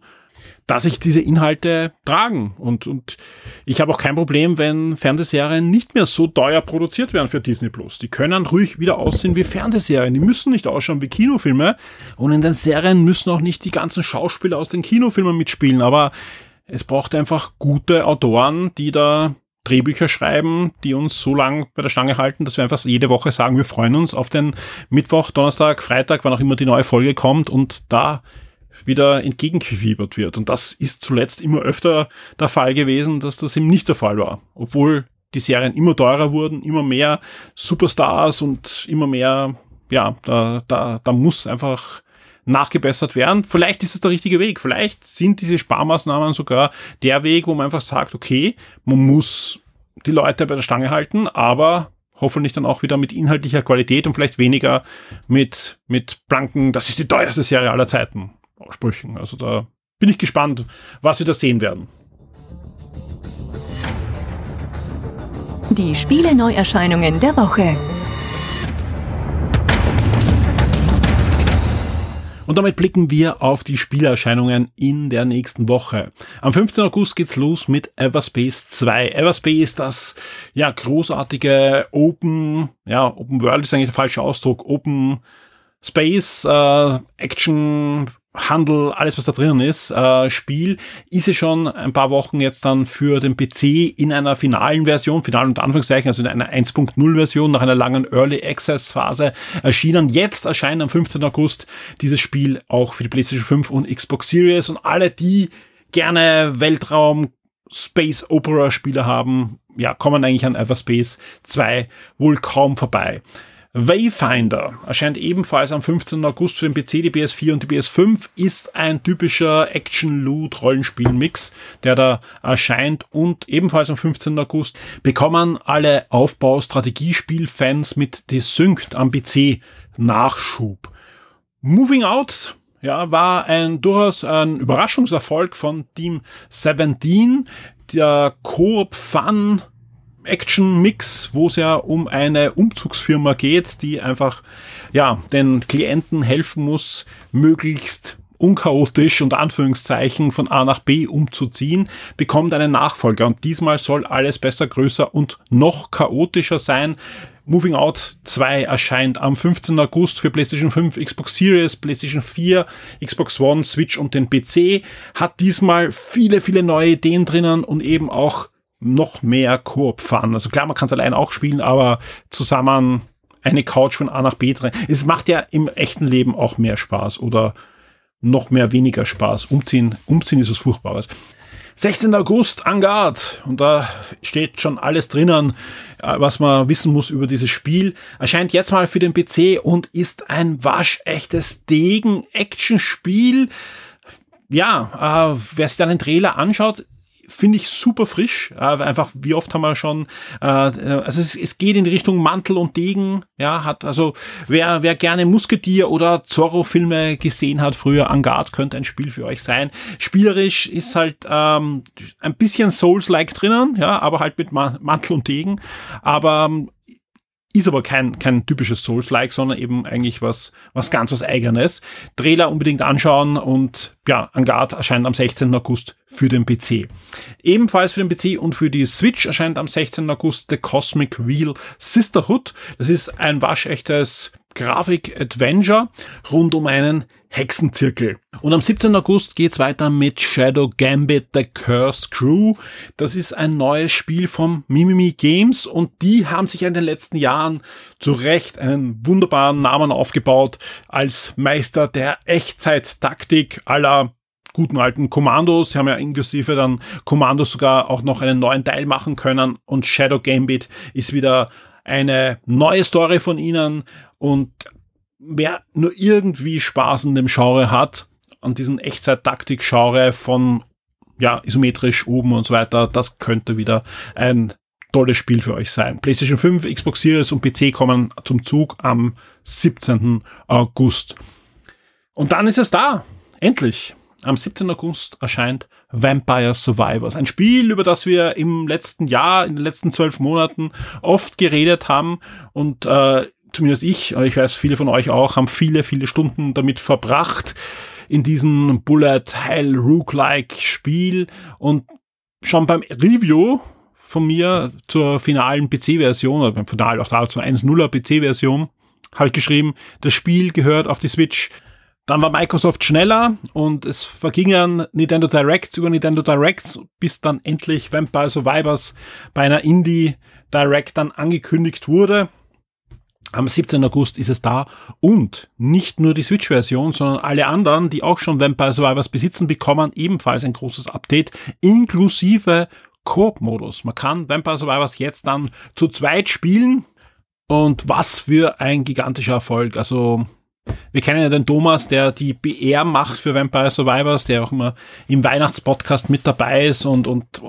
dass sich diese Inhalte tragen. Und, und ich habe auch kein Problem, wenn Fernsehserien nicht mehr so teuer produziert werden für Disney Plus. Die können ruhig wieder aussehen wie Fernsehserien. Die müssen nicht ausschauen wie Kinofilme. Und in den Serien müssen auch nicht die ganzen Schauspieler aus den Kinofilmen mitspielen. Aber es braucht einfach gute Autoren, die da Drehbücher schreiben, die uns so lang bei der Stange halten, dass wir einfach jede Woche sagen, wir freuen uns auf den Mittwoch, Donnerstag, Freitag, wann auch immer die neue Folge kommt und da wieder entgegengefiebert wird. Und das ist zuletzt immer öfter der Fall gewesen, dass das eben nicht der Fall war. Obwohl die Serien immer teurer wurden, immer mehr Superstars und immer mehr, ja, da, da, da muss einfach nachgebessert werden. Vielleicht ist es der richtige Weg. Vielleicht sind diese Sparmaßnahmen sogar der Weg, wo man einfach sagt, okay, man muss die Leute bei der Stange halten, aber hoffentlich dann auch wieder mit inhaltlicher Qualität und vielleicht weniger mit, mit blanken, das ist die teuerste Serie aller Zeiten, Aussprüchen. Also da bin ich gespannt, was wir da sehen werden. Die Spiele-Neuerscheinungen der Woche. Und damit blicken wir auf die Spielerscheinungen in der nächsten Woche. Am 15. August geht's los mit Everspace 2. Everspace ist das, ja, großartige Open, ja, Open World ist eigentlich der falsche Ausdruck, Open Space, äh, Action, Handel, alles was da drinnen ist, äh, Spiel, ist ja schon ein paar Wochen jetzt dann für den PC in einer finalen Version, final und Anführungszeichen, also in einer 1.0 Version nach einer langen Early Access Phase erschienen. Jetzt erscheint am 15. August dieses Spiel auch für die PlayStation 5 und Xbox Series und alle, die gerne Weltraum Space Opera Spiele haben, ja, kommen eigentlich an Everspace 2 wohl kaum vorbei. Wayfinder erscheint ebenfalls am 15. August für den PC, die PS4 und die PS5, ist ein typischer Action-Loot-Rollenspiel-Mix, der da erscheint und ebenfalls am 15. August bekommen alle Aufbau-Strategiespiel-Fans mit Desynced am PC Nachschub. Moving Out ja, war ein durchaus ein Überraschungserfolg von Team 17. Der Coop Fun Action-Mix, wo es ja um eine Umzugsfirma geht, die einfach ja den Klienten helfen muss, möglichst unchaotisch und Anführungszeichen von A nach B umzuziehen, bekommt einen Nachfolger. Und diesmal soll alles besser, größer und noch chaotischer sein. Moving Out 2 erscheint am 15. August für PlayStation 5, Xbox Series, PlayStation 4, Xbox One, Switch und den PC. Hat diesmal viele, viele neue Ideen drinnen und eben auch noch mehr Koop fahren. Also klar, man kann es allein auch spielen, aber zusammen eine Couch von A nach B drin. Es macht ja im echten Leben auch mehr Spaß oder noch mehr weniger Spaß. Umziehen, umziehen ist was Furchtbares. 16. August, Angard. Und da steht schon alles drinnen, äh, was man wissen muss über dieses Spiel. Erscheint jetzt mal für den PC und ist ein waschechtes Degen-Action-Spiel. Ja, äh, wer sich dann den Trailer anschaut, finde ich super frisch. Äh, einfach, wie oft haben wir schon, äh, also es, es geht in die Richtung Mantel und Degen, ja, hat, also wer, wer gerne Musketier oder Zorro-Filme gesehen hat, früher Angard, könnte ein Spiel für euch sein. Spielerisch ist halt ähm, ein bisschen Souls-like drinnen, ja, aber halt mit Mantel und Degen. Aber ähm, ist aber kein, kein typisches Souls-like, sondern eben eigentlich was, was ganz was eigenes. Trailer unbedingt anschauen und ja, Angard erscheint am 16. August für den PC. Ebenfalls für den PC und für die Switch erscheint am 16. August The Cosmic Wheel Sisterhood. Das ist ein waschechtes Grafik-Adventure rund um einen Hexenzirkel. Und am 17. August geht's weiter mit Shadow Gambit The Cursed Crew. Das ist ein neues Spiel von Mimimi Games und die haben sich in den letzten Jahren zu Recht einen wunderbaren Namen aufgebaut als Meister der Echtzeit-Taktik aller guten alten Kommandos. Sie haben ja inklusive dann Kommandos sogar auch noch einen neuen Teil machen können und Shadow Gambit ist wieder eine neue Story von ihnen und wer nur irgendwie Spaß in dem Genre hat, an diesen Echtzeit-Taktik-Genre von ja, isometrisch oben und so weiter, das könnte wieder ein tolles Spiel für euch sein. PlayStation 5, Xbox Series und PC kommen zum Zug am 17. August. Und dann ist es da. Endlich. Am 17. August erscheint Vampire Survivors. Ein Spiel, über das wir im letzten Jahr, in den letzten zwölf Monaten oft geredet haben und äh, zumindest ich, ich weiß, viele von euch auch, haben viele, viele Stunden damit verbracht in diesem Bullet Hell Rook-like Spiel und schon beim Review von mir zur finalen PC-Version, oder beim Final auch da zur 1.0er PC-Version, habe ich geschrieben, das Spiel gehört auf die Switch. Dann war Microsoft schneller und es vergingen Nintendo Directs über Nintendo Directs, bis dann endlich Vampire Survivors bei einer Indie Direct dann angekündigt wurde. Am 17. August ist es da und nicht nur die Switch-Version, sondern alle anderen, die auch schon Vampire Survivors besitzen, bekommen ebenfalls ein großes Update inklusive Koop-Modus. Man kann Vampire Survivors jetzt dann zu zweit spielen und was für ein gigantischer Erfolg. Also wir kennen ja den Thomas, der die BR macht für Vampire Survivors, der auch immer im Weihnachtspodcast mit dabei ist und, und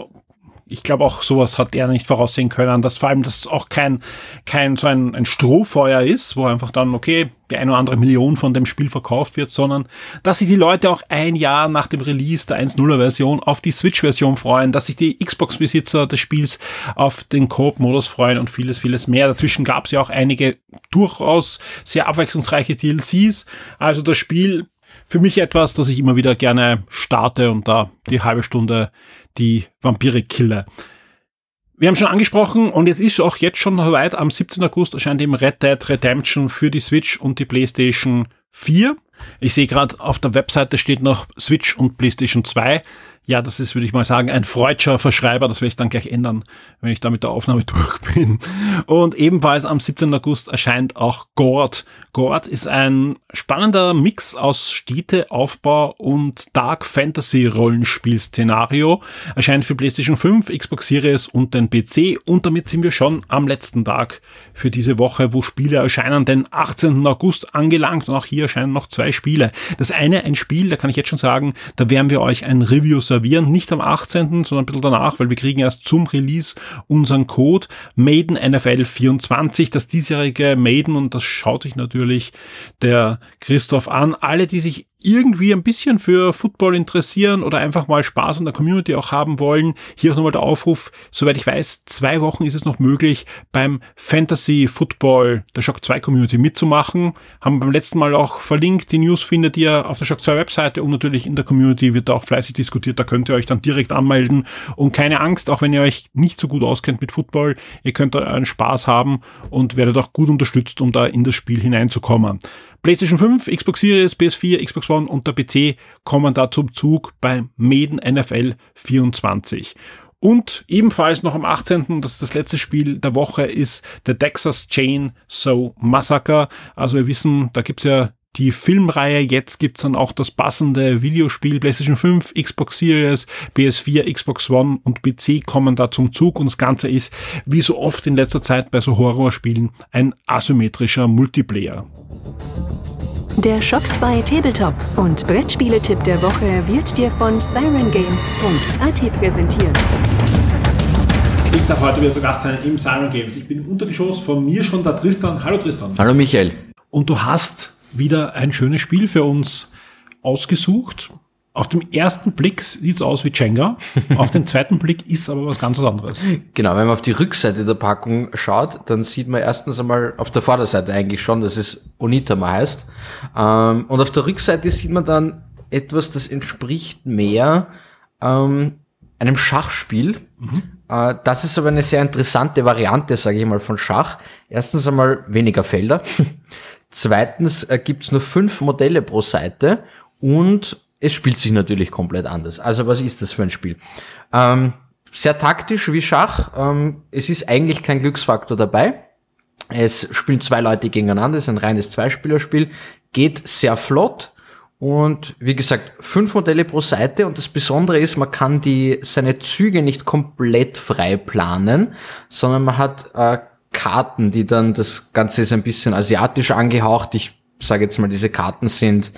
ich glaube auch sowas hat er nicht voraussehen können, dass vor allem das auch kein, kein so ein, ein Strohfeuer ist, wo einfach dann, okay, die eine oder andere Million von dem Spiel verkauft wird, sondern dass sich die Leute auch ein Jahr nach dem Release der 1.0er Version auf die Switch-Version freuen, dass sich die Xbox-Besitzer des Spiels auf den Coop-Modus freuen und vieles, vieles mehr. Dazwischen gab es ja auch einige durchaus sehr abwechslungsreiche DLCs. Also das Spiel für mich etwas, das ich immer wieder gerne starte und da die halbe Stunde die Vampire kille. Wir haben schon angesprochen und jetzt ist auch jetzt schon weit, am 17. August erscheint eben Red Dead Redemption für die Switch und die PlayStation 4. Ich sehe gerade auf der Webseite steht noch Switch und PlayStation 2. Ja, das ist, würde ich mal sagen, ein freudscher Verschreiber. Das werde ich dann gleich ändern, wenn ich da mit der Aufnahme (laughs) durch bin. Und ebenfalls am 17. August erscheint auch Gord. Gord ist ein spannender Mix aus Städteaufbau und Dark Fantasy Rollenspiel-Szenario. Erscheint für PlayStation 5, Xbox Series und den PC. Und damit sind wir schon am letzten Tag für diese Woche, wo Spiele erscheinen, den 18. August angelangt. Und auch hier erscheinen noch zwei Spiele. Das eine, ein Spiel, da kann ich jetzt schon sagen, da werden wir euch ein Review servieren, nicht am 18., sondern ein bisschen danach, weil wir kriegen erst zum Release unseren Code Maiden NFL 24, das diesjährige Maiden und das schaut sich natürlich der Christoph an. Alle, die sich irgendwie ein bisschen für Football interessieren oder einfach mal Spaß in der Community auch haben wollen, hier auch nochmal der Aufruf, soweit ich weiß, zwei Wochen ist es noch möglich, beim Fantasy Football der Shock 2 Community mitzumachen. Haben wir beim letzten Mal auch verlinkt, die News findet ihr auf der Shock 2 Webseite und natürlich in der Community wird da auch fleißig diskutiert, da könnt ihr euch dann direkt anmelden. Und keine Angst, auch wenn ihr euch nicht so gut auskennt mit Football, ihr könnt da einen Spaß haben und werdet auch gut unterstützt, um da in das Spiel hineinzukommen. PlayStation 5, Xbox Series, PS4, Xbox One und der PC kommen da zum Zug beim Maiden NFL 24. Und ebenfalls noch am 18., das ist das letzte Spiel der Woche, ist The Texas Chain So Massacre. Also wir wissen, da gibt's ja die Filmreihe. Jetzt gibt's dann auch das passende Videospiel. PlayStation 5, Xbox Series, PS4, Xbox One und PC kommen da zum Zug. Und das Ganze ist, wie so oft in letzter Zeit bei so Horrorspielen, ein asymmetrischer Multiplayer. Der Shock 2 Tabletop und Brettspieletipp der Woche wird dir von sirengames.at präsentiert. Ich darf heute wieder zu Gast sein im Siren Games. Ich bin im Untergeschoss, von mir schon der Tristan. Hallo Tristan. Hallo Michael. Und du hast wieder ein schönes Spiel für uns ausgesucht. Auf dem ersten Blick sieht es aus wie Jenga, auf dem zweiten Blick ist aber was ganz anderes. (laughs) Genau, wenn man auf die Rückseite der Packung schaut, dann sieht man erstens einmal auf der Vorderseite eigentlich schon, dass es Onitama heißt. Ähm, und auf der Rückseite sieht man dann etwas, das entspricht mehr ähm, einem Schachspiel. Mhm. Äh, das ist aber eine sehr interessante Variante, sage ich mal, von Schach. Erstens einmal weniger Felder. (laughs) Zweitens äh, gibt's nur fünf Modelle pro Seite und es spielt sich natürlich komplett anders. Also was ist das für ein Spiel? Ähm, sehr taktisch wie Schach. Ähm, es ist eigentlich kein Glücksfaktor dabei. Es spielen zwei Leute gegeneinander, es ist ein reines Zweispielerspiel, geht sehr flott und wie gesagt, fünf Modelle pro Seite und das Besondere ist, man kann die, seine Züge nicht komplett frei planen, sondern man hat äh, Karten, die dann, das Ganze ist ein bisschen asiatisch angehaucht. Ich sage jetzt mal, diese Karten sind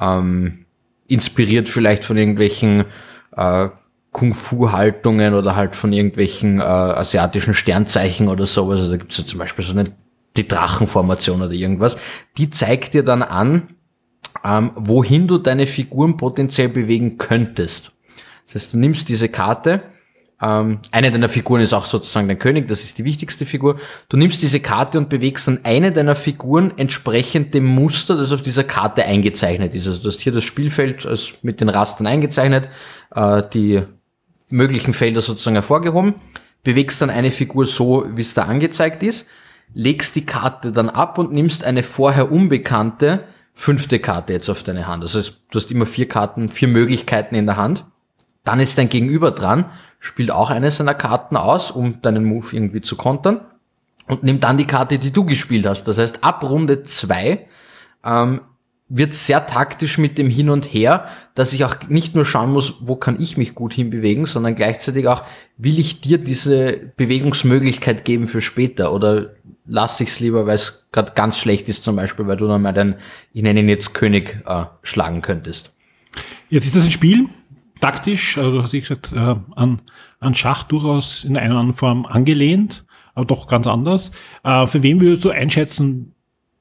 ähm, inspiriert vielleicht von irgendwelchen äh, Kung-Fu-Haltungen oder halt von irgendwelchen äh, asiatischen Sternzeichen oder sowas. Also da gibt's ja zum Beispiel so eine die Drachenformation oder irgendwas. Die zeigt dir dann an, ähm, wohin du deine Figuren potenziell bewegen könntest. Das heißt, du nimmst diese Karte ähm, eine deiner Figuren ist auch sozusagen dein König, das ist die wichtigste Figur. Du nimmst diese Karte und bewegst dann eine deiner Figuren entsprechend dem Muster, das auf dieser Karte eingezeichnet ist. Also du hast hier das Spielfeld mit den Rastern eingezeichnet, äh, die möglichen Felder sozusagen hervorgehoben, bewegst dann eine Figur so, wie es da angezeigt ist, legst die Karte dann ab und nimmst eine vorher unbekannte fünfte Karte jetzt auf deine Hand. Also du hast immer vier Karten, vier Möglichkeiten in der Hand. Dann ist dein Gegenüber dran spielt auch eine seiner Karten aus, um deinen Move irgendwie zu kontern und nimmt dann die Karte, die du gespielt hast. Das heißt, ab Runde zwei ähm, wird sehr taktisch mit dem Hin und Her, dass ich auch nicht nur schauen muss, wo kann ich mich gut hinbewegen, sondern gleichzeitig auch, will ich dir diese Bewegungsmöglichkeit geben für später oder lass ich's lieber, weil es gerade ganz schlecht ist zum Beispiel, weil du dann mal deinen, ich nenne ihn jetzt König, äh, schlagen könntest. Jetzt ist das ein Spiel, taktisch, also du hast gesagt, äh, an, an Schach durchaus in einer anderen Form angelehnt, aber doch ganz anders. Äh, für wen würdest du einschätzen,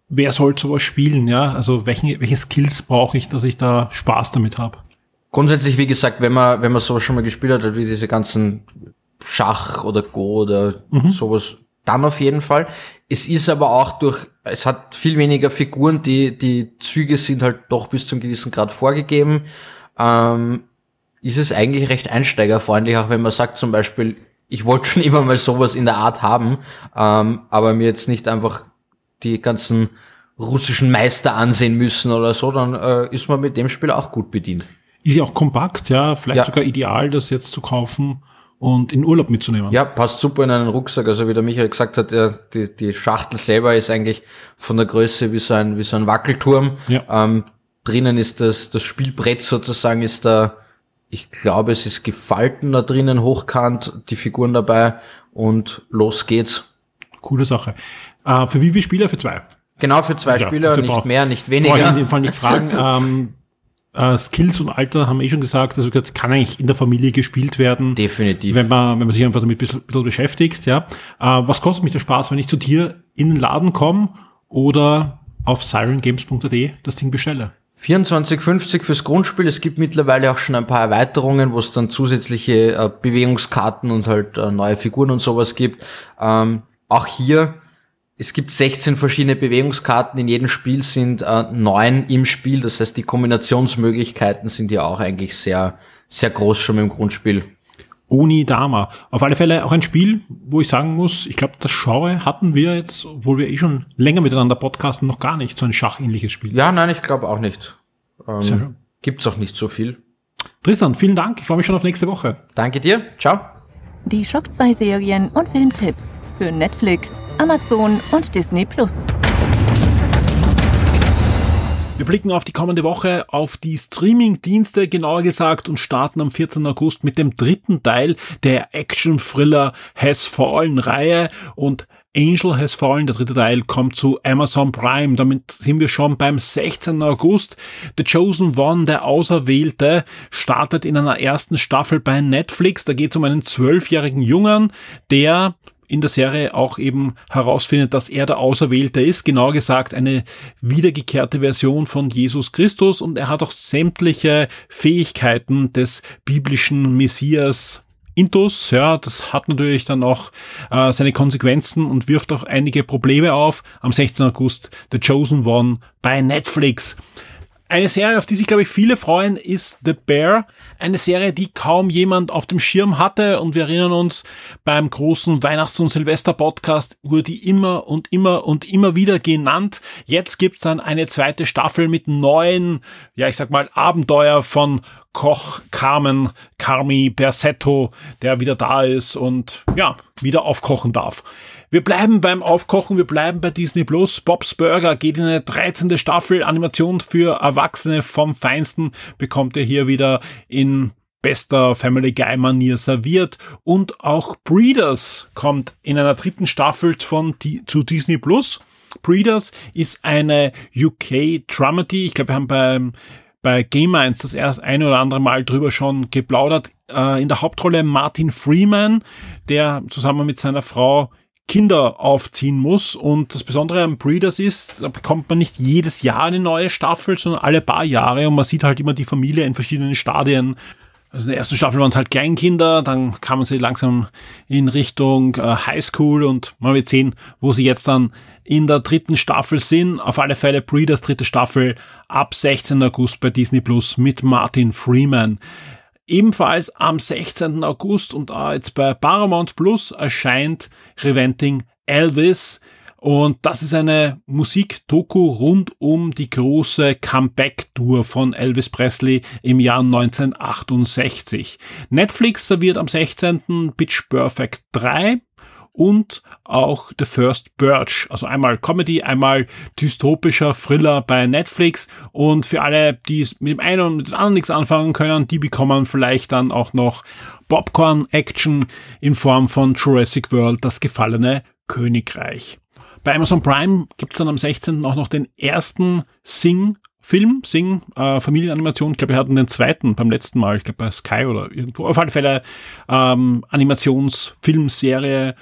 wer soll sowas spielen? Ja, also welchen, welche Skills brauche ich, dass ich da Spaß damit habe? Grundsätzlich, wie gesagt, wenn man, wenn man sowas schon mal gespielt hat, wie diese ganzen Schach oder Go oder mhm. sowas, dann auf jeden Fall. Es ist aber auch durch, es hat viel weniger Figuren, die, die Züge sind halt doch bis zum gewissen Grad vorgegeben. Ähm, ist es eigentlich recht einsteigerfreundlich, auch wenn man sagt zum Beispiel, ich wollte schon (laughs) immer mal sowas in der Art haben, ähm, aber mir jetzt nicht einfach die ganzen russischen Meister ansehen müssen oder so, dann äh, ist man mit dem Spiel auch gut bedient. Ist ja auch kompakt, ja, vielleicht ja. sogar ideal, das jetzt zu kaufen und in Urlaub mitzunehmen. Ja, passt super in einen Rucksack. Also wie der Michael gesagt hat, ja, die, die Schachtel selber ist eigentlich von der Größe wie so ein, wie so ein Wackelturm. Ja. Ähm, drinnen ist das, das Spielbrett sozusagen ist da ich glaube, es ist gefalten da drinnen, hochkant, die Figuren dabei und los geht's. Coole Sache. Äh, für wie viele Spieler? Für zwei? Genau, für zwei ja, Spieler, nicht mehr, nicht weniger. Ich in dem Fall nicht fragen. (laughs) ähm, äh, Skills und Alter haben wir eh schon gesagt, also kann eigentlich in der Familie gespielt werden. Definitiv. Wenn man, wenn man sich einfach damit ein bisschen, bisschen beschäftigt, ja. Äh, was kostet mich der Spaß, wenn ich zu dir in den Laden komme oder auf sirengames.at das Ding bestelle? 24,50 fürs Grundspiel. Es gibt mittlerweile auch schon ein paar Erweiterungen, wo es dann zusätzliche äh, Bewegungskarten und halt äh, neue Figuren und sowas gibt. Ähm, auch hier, es gibt 16 verschiedene Bewegungskarten. In jedem Spiel sind äh, neun im Spiel. Das heißt, die Kombinationsmöglichkeiten sind ja auch eigentlich sehr, sehr groß schon im Grundspiel. Oni Dama. Auf alle Fälle auch ein Spiel, wo ich sagen muss, ich glaube, das Genre hatten wir jetzt, obwohl wir eh schon länger miteinander podcasten, noch gar nicht, so ein schachähnliches Spiel. Ja, nein, ich glaube auch nicht. Ähm, gibt's auch nicht so viel. Tristan, vielen Dank. Ich freue mich schon auf nächste Woche. Danke dir. Ciao. Die Schock 2 Serien und Filmtipps für Netflix, Amazon und Disney Plus. Wir blicken auf die kommende Woche, auf die Streaming-Dienste genauer gesagt und starten am 14. August mit dem dritten Teil der Action-Thriller Has Fallen-Reihe und Angel Has Fallen, der dritte Teil, kommt zu Amazon Prime. Damit sind wir schon beim 16. August. The Chosen One, der Auserwählte, startet in einer ersten Staffel bei Netflix. Da geht es um einen zwölfjährigen Jungen, der in der Serie auch eben herausfindet, dass er der Auserwählte ist, genau gesagt eine wiedergekehrte Version von Jesus Christus und er hat auch sämtliche Fähigkeiten des biblischen Messias Intus, ja, das hat natürlich dann auch äh, seine Konsequenzen und wirft auch einige Probleme auf. Am 16. August The Chosen One bei Netflix. Eine Serie, auf die sich, glaube ich, viele freuen, ist The Bear. Eine Serie, die kaum jemand auf dem Schirm hatte. Und wir erinnern uns, beim großen Weihnachts- und Silvester-Podcast wurde die immer und immer und immer wieder genannt. Jetzt gibt's dann eine zweite Staffel mit neuen, ja, ich sag mal, Abenteuer von Koch Carmen Carmi Bersetto, der wieder da ist und ja, wieder aufkochen darf. Wir bleiben beim Aufkochen, wir bleiben bei Disney Plus. Bob's Burger geht in eine 13. Staffel. Animation für Erwachsene vom Feinsten bekommt ihr hier wieder in bester Family Guy Manier serviert und auch Breeders kommt in einer dritten Staffel von zu Disney Plus. Breeders ist eine UK Dramedy. Ich glaube, wir haben beim bei Game 1 das erst ein oder andere Mal drüber schon geplaudert. Äh, in der Hauptrolle Martin Freeman, der zusammen mit seiner Frau Kinder aufziehen muss. Und das Besondere am Breeders ist, da bekommt man nicht jedes Jahr eine neue Staffel, sondern alle paar Jahre und man sieht halt immer die Familie in verschiedenen Stadien. Also in der ersten Staffel waren es halt Kleinkinder, dann kamen sie langsam in Richtung äh, Highschool und man wird sehen, wo sie jetzt dann in der dritten Staffel sind. Auf alle Fälle Breeders dritte Staffel ab 16. August bei Disney Plus mit Martin Freeman. Ebenfalls am 16. August und äh, jetzt bei Paramount Plus erscheint Reventing Elvis. Und das ist eine Musikdoku rund um die große Comeback-Tour von Elvis Presley im Jahr 1968. Netflix serviert am 16. Pitch Perfect 3 und auch The First Birch. Also einmal Comedy, einmal dystopischer Thriller bei Netflix. Und für alle, die mit dem einen und mit dem anderen nichts anfangen können, die bekommen vielleicht dann auch noch Popcorn-Action in Form von Jurassic World, das gefallene Königreich. Bei Amazon Prime gibt's dann am 16. auch noch den ersten Sing Film, Sing, äh, Familienanimation. Ich glaube, wir hatten den zweiten beim letzten Mal, ich glaube bei Sky oder irgendwo. Auf alle Fälle ähm, Animationsfilmserie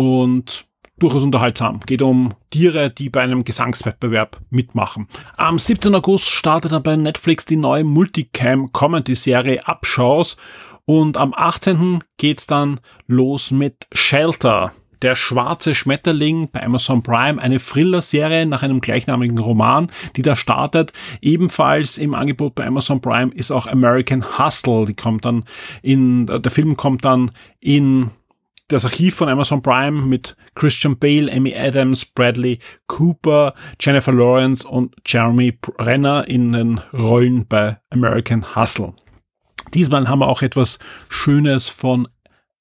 und durchaus unterhaltsam. Geht um Tiere, die bei einem Gesangswettbewerb mitmachen. Am 17. August startet dann bei Netflix die neue Multicam-Comedy-Serie Abschaus und am 18. geht's dann los mit Shelter. Der schwarze Schmetterling bei Amazon Prime, eine Thriller-Serie nach einem gleichnamigen Roman, die da startet. Ebenfalls im Angebot bei Amazon Prime ist auch American Hustle. Die kommt dann in, der Film kommt dann in das Archiv von Amazon Prime mit Christian Bale, Amy Adams, Bradley Cooper, Jennifer Lawrence und Jeremy Renner in den Rollen bei American Hustle. Diesmal haben wir auch etwas Schönes von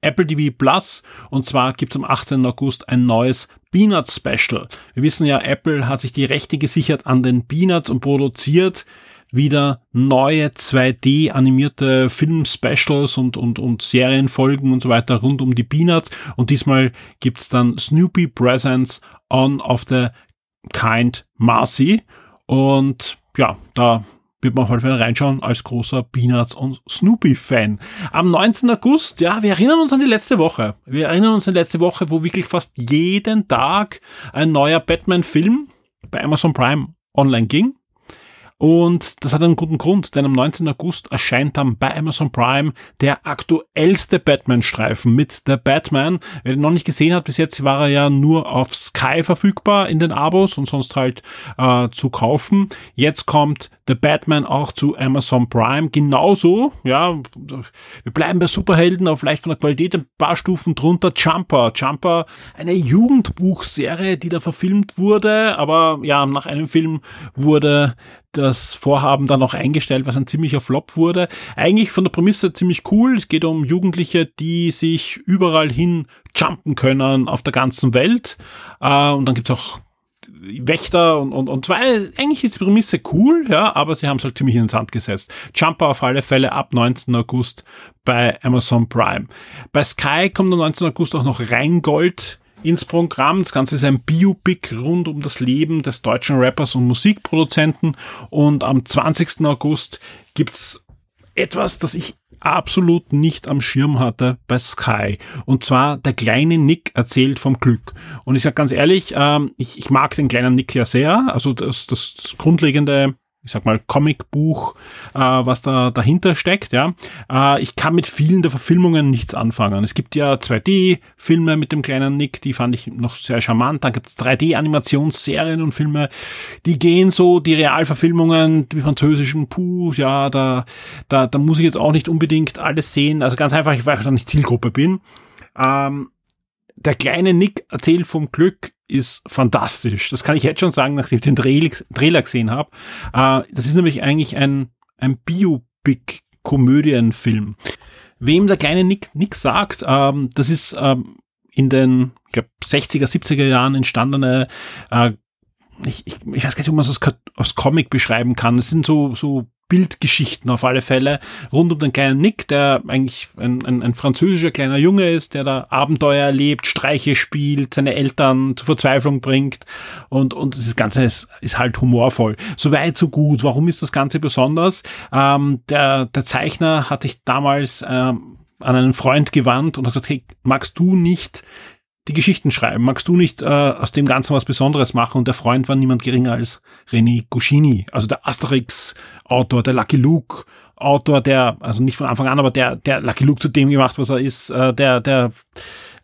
Apple TV Plus und zwar gibt es am 18. August ein neues Peanuts Special. Wir wissen ja, Apple hat sich die Rechte gesichert an den Peanuts und produziert wieder neue 2D animierte Film-Specials und, und, und Serienfolgen und so weiter rund um die Peanuts. Und diesmal gibt's dann Snoopy Presents on of the Kind Marcy. Und ja, da wird man mal reinschauen als großer Peanuts und Snoopy-Fan. Am 19. August, ja, wir erinnern uns an die letzte Woche. Wir erinnern uns an die letzte Woche, wo wirklich fast jeden Tag ein neuer Batman-Film bei Amazon Prime online ging. Und das hat einen guten Grund, denn am 19. August erscheint dann bei Amazon Prime der aktuellste Batman-Streifen mit The Batman. Wer den noch nicht gesehen hat, bis jetzt war er ja nur auf Sky verfügbar in den Abos und sonst halt äh, zu kaufen. Jetzt kommt The Batman auch zu Amazon Prime. Genauso, ja, wir bleiben bei Superhelden, aber vielleicht von der Qualität ein paar Stufen drunter. Jumper. Jumper, eine Jugendbuchserie, die da verfilmt wurde, aber ja, nach einem Film wurde das Vorhaben dann auch eingestellt, was ein ziemlicher Flop wurde. Eigentlich von der Prämisse ziemlich cool. Es geht um Jugendliche, die sich überall hin jumpen können auf der ganzen Welt. Äh, und dann gibt's auch Wächter und, und, und zwar, eigentlich ist die Prämisse cool, ja, aber sie haben es halt ziemlich in den Sand gesetzt. Jumper auf alle Fälle ab 19. August bei Amazon Prime. Bei Sky kommt am 19. August auch noch Rheingold ins Programm. Das Ganze ist ein Biopic rund um das Leben des deutschen Rappers und Musikproduzenten. Und am 20. August gibt's etwas, das ich absolut nicht am Schirm hatte bei Sky. Und zwar der kleine Nick erzählt vom Glück. Und ich sage ganz ehrlich, ähm, ich, mag den kleinen Nick ja sehr. Also das, das grundlegende ich sag mal, Comicbuch, äh, was da dahinter steckt, ja. Äh, ich kann mit vielen der Verfilmungen nichts anfangen. Es gibt ja 2D-Filme mit dem kleinen Nick, die fand ich noch sehr charmant. Dann gibt es 3D-Animationsserien und Filme, die gehen so, die Realverfilmungen, die französischen, puh, ja, da, da, da muss ich jetzt auch nicht unbedingt alles sehen. Also ganz einfach, weil ich da nicht Zielgruppe bin. Ähm, der kleine Nick erzählt vom Glück ist fantastisch. Das kann ich jetzt schon sagen, nachdem ich den Trailer gesehen habe. Äh, das ist nämlich eigentlich ein, ein Biopic-Komödienfilm. Wem der kleine Nick nichts sagt, ähm, das ist ähm, in den ich glaub, 60er, 70er Jahren entstandene äh, ich, ich, ich weiß gar nicht, ob man es als, als Comic beschreiben kann. Es sind so, so Bildgeschichten auf alle Fälle rund um den kleinen Nick, der eigentlich ein, ein, ein, französischer kleiner Junge ist, der da Abenteuer erlebt, Streiche spielt, seine Eltern zur Verzweiflung bringt und, und das Ganze ist, ist halt humorvoll. So weit, so gut. Warum ist das Ganze besonders? Ähm, der, der Zeichner hat sich damals ähm, an einen Freund gewandt und hat gesagt, hey, magst du nicht die Geschichten schreiben. Magst du nicht äh, aus dem Ganzen was Besonderes machen? Und der Freund war niemand geringer als René Goscinny, also der Asterix-Autor, der Lucky Luke. Autor, der, also nicht von Anfang an, aber der, der Lucky Luke zu dem gemacht, was er ist, äh, der, der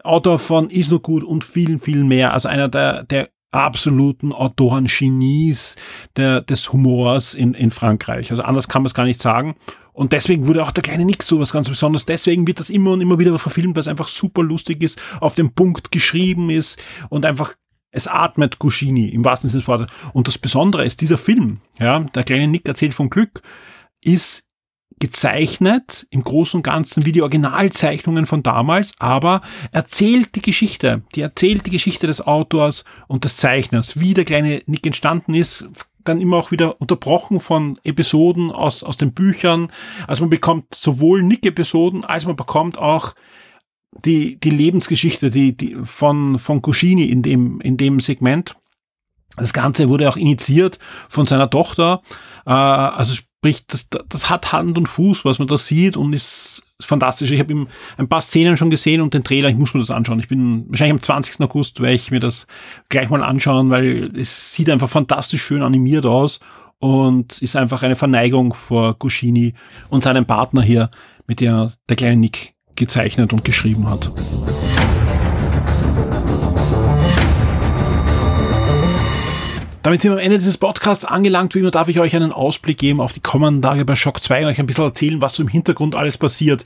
Autor von Is No Good und vielen, vielen mehr. Also einer der, der absoluten Autoren-Genies des Humors in, in Frankreich. Also anders kann man es gar nicht sagen. Und deswegen wurde auch der kleine Nix so was ganz Besonderes. Deswegen wird das immer und immer wieder verfilmt, weil es einfach super lustig ist, auf den Punkt geschrieben ist und einfach es atmet Guscini im wahrsten Sinne des Wortes. Und das Besondere ist, dieser Film, ja, der kleine Nick erzählt vom Glück, ist gezeichnet im Großen und Ganzen wie die Originalzeichnungen von damals, aber erzählt die Geschichte. Die erzählt die Geschichte des Autors und des Zeichners, wie der kleine Nick entstanden ist, dann immer auch wieder unterbrochen von Episoden aus, aus den Büchern. Also man bekommt sowohl Nick-Episoden, als man bekommt auch die, die Lebensgeschichte, die, die von, von Cuscini in dem, in dem Segment. Das Ganze wurde auch initiiert von seiner Tochter. Äh, also sprich, das, das hat Hand und Fuß, was man da sieht und ist fantastisch. Ich habe ihm ein paar Szenen schon gesehen und den Trailer, ich muss mir das anschauen. Ich bin wahrscheinlich am 20. August werde ich mir das gleich mal anschauen, weil es sieht einfach fantastisch schön animiert aus und ist einfach eine Verneigung vor Guschini und seinem Partner hier, mit der der kleine Nick gezeichnet und geschrieben hat. Damit sind wir am Ende dieses Podcasts angelangt. Wie immer darf ich euch einen Ausblick geben auf die kommenden Tage bei Shock 2 und euch ein bisschen erzählen, was so im Hintergrund alles passiert.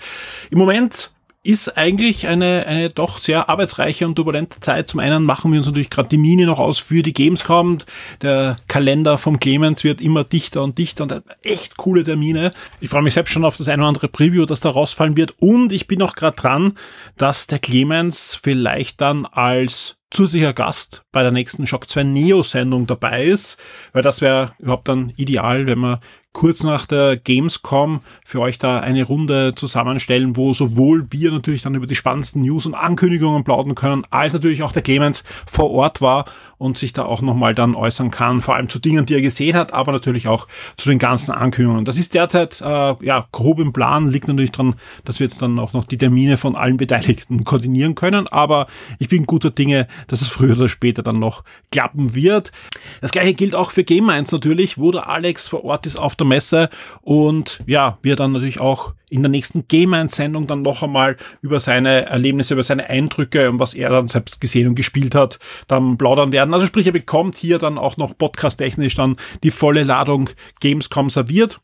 Im Moment ist eigentlich eine, eine doch sehr arbeitsreiche und turbulente Zeit. Zum einen machen wir uns natürlich gerade die Mine noch aus für die Gamescom. Der Kalender vom Clemens wird immer dichter und dichter und echt coole Termine. Ich freue mich selbst schon auf das ein oder andere Preview, das da rausfallen wird. Und ich bin auch gerade dran, dass der Clemens vielleicht dann als zusätzlicher Gast bei der nächsten Shock 2 Neo Sendung dabei ist, weil das wäre überhaupt dann ideal, wenn man kurz nach der Gamescom für euch da eine Runde zusammenstellen, wo sowohl wir natürlich dann über die spannendsten News und Ankündigungen plaudern können, als natürlich auch der Clemens vor Ort war und sich da auch nochmal dann äußern kann, vor allem zu Dingen, die er gesehen hat, aber natürlich auch zu den ganzen Ankündigungen. Das ist derzeit äh, ja grob im Plan, liegt natürlich dran, dass wir jetzt dann auch noch die Termine von allen Beteiligten (laughs) koordinieren können, aber ich bin guter Dinge, dass es früher oder später dann noch klappen wird. Das gleiche gilt auch für Game Minds natürlich, wo der Alex vor Ort ist auf der Messe und ja, wir dann natürlich auch in der nächsten Game-Sendung dann noch einmal über seine Erlebnisse, über seine Eindrücke und was er dann selbst gesehen und gespielt hat, dann plaudern werden. Also sprich, er bekommt hier dann auch noch podcast-technisch dann die volle Ladung Gamescom serviert.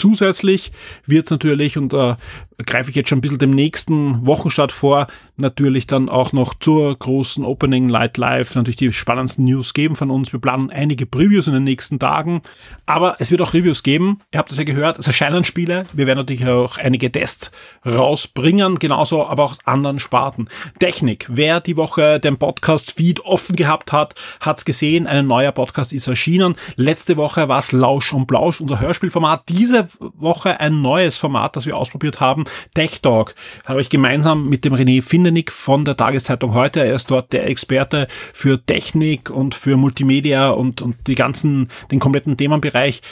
Zusätzlich wird es natürlich, und da äh, greife ich jetzt schon ein bisschen dem nächsten Wochenstart vor, natürlich dann auch noch zur großen Opening Light Live natürlich die spannendsten News geben von uns. Wir planen einige Previews in den nächsten Tagen, aber es wird auch Reviews geben. Ihr habt es ja gehört, es erscheinen Spiele. Wir werden natürlich auch einige Tests rausbringen, genauso aber auch aus anderen Sparten. Technik. Wer die Woche den Podcast-Feed offen gehabt hat, hat es gesehen. Ein neuer Podcast ist erschienen. Letzte Woche war es Lausch und Blausch, unser Hörspielformat. Diese Woche ein neues Format, das wir ausprobiert haben. Tech Talk habe ich gemeinsam mit dem René Findenick von der Tageszeitung heute. Er ist dort der Experte für Technik und für Multimedia und, und die ganzen, den kompletten Themenbereich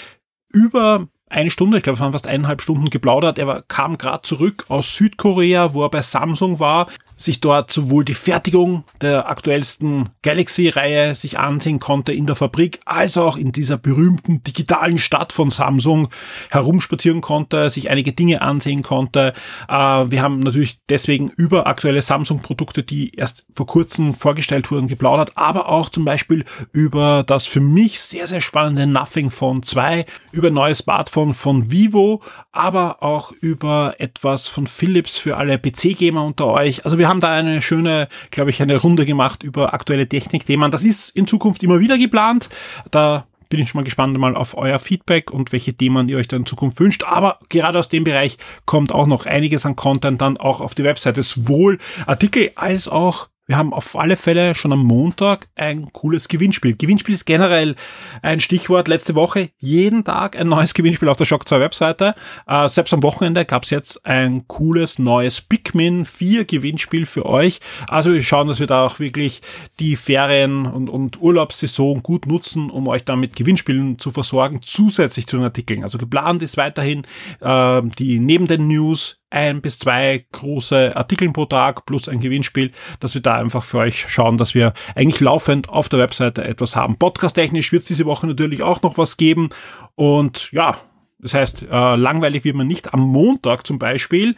über eine Stunde, ich glaube, es waren fast eineinhalb Stunden geplaudert. Er kam gerade zurück aus Südkorea, wo er bei Samsung war sich dort sowohl die Fertigung der aktuellsten Galaxy-Reihe sich ansehen konnte in der Fabrik, als auch in dieser berühmten digitalen Stadt von Samsung herumspazieren konnte, sich einige Dinge ansehen konnte. Äh, wir haben natürlich deswegen über aktuelle Samsung-Produkte, die erst vor kurzem vorgestellt wurden, geplaudert, aber auch zum Beispiel über das für mich sehr, sehr spannende Nothing Phone 2, über ein neues Smartphone von Vivo, aber auch über etwas von Philips für alle PC-Gamer unter euch. Also wir wir haben da eine schöne, glaube ich, eine Runde gemacht über aktuelle Technikthemen. Das ist in Zukunft immer wieder geplant. Da bin ich schon mal gespannt mal auf euer Feedback und welche Themen ihr euch da in Zukunft wünscht. Aber gerade aus dem Bereich kommt auch noch einiges an Content dann auch auf die Webseite. Sowohl Artikel als auch wir haben auf alle Fälle schon am Montag ein cooles Gewinnspiel. Gewinnspiel ist generell ein Stichwort. Letzte Woche jeden Tag ein neues Gewinnspiel auf der Shock 2 Webseite. Äh, selbst am Wochenende gab es jetzt ein cooles neues Pikmin 4 Gewinnspiel für euch. Also wir schauen, dass wir da auch wirklich die Ferien und, und Urlaubssaison gut nutzen, um euch dann mit Gewinnspielen zu versorgen, zusätzlich zu den Artikeln. Also geplant ist weiterhin äh, die neben den News ein bis zwei große Artikel pro Tag plus ein Gewinnspiel, dass wir da einfach für euch schauen, dass wir eigentlich laufend auf der Webseite etwas haben. Podcast-technisch wird es diese Woche natürlich auch noch was geben und ja, das heißt, äh, langweilig wird man nicht. Am Montag zum Beispiel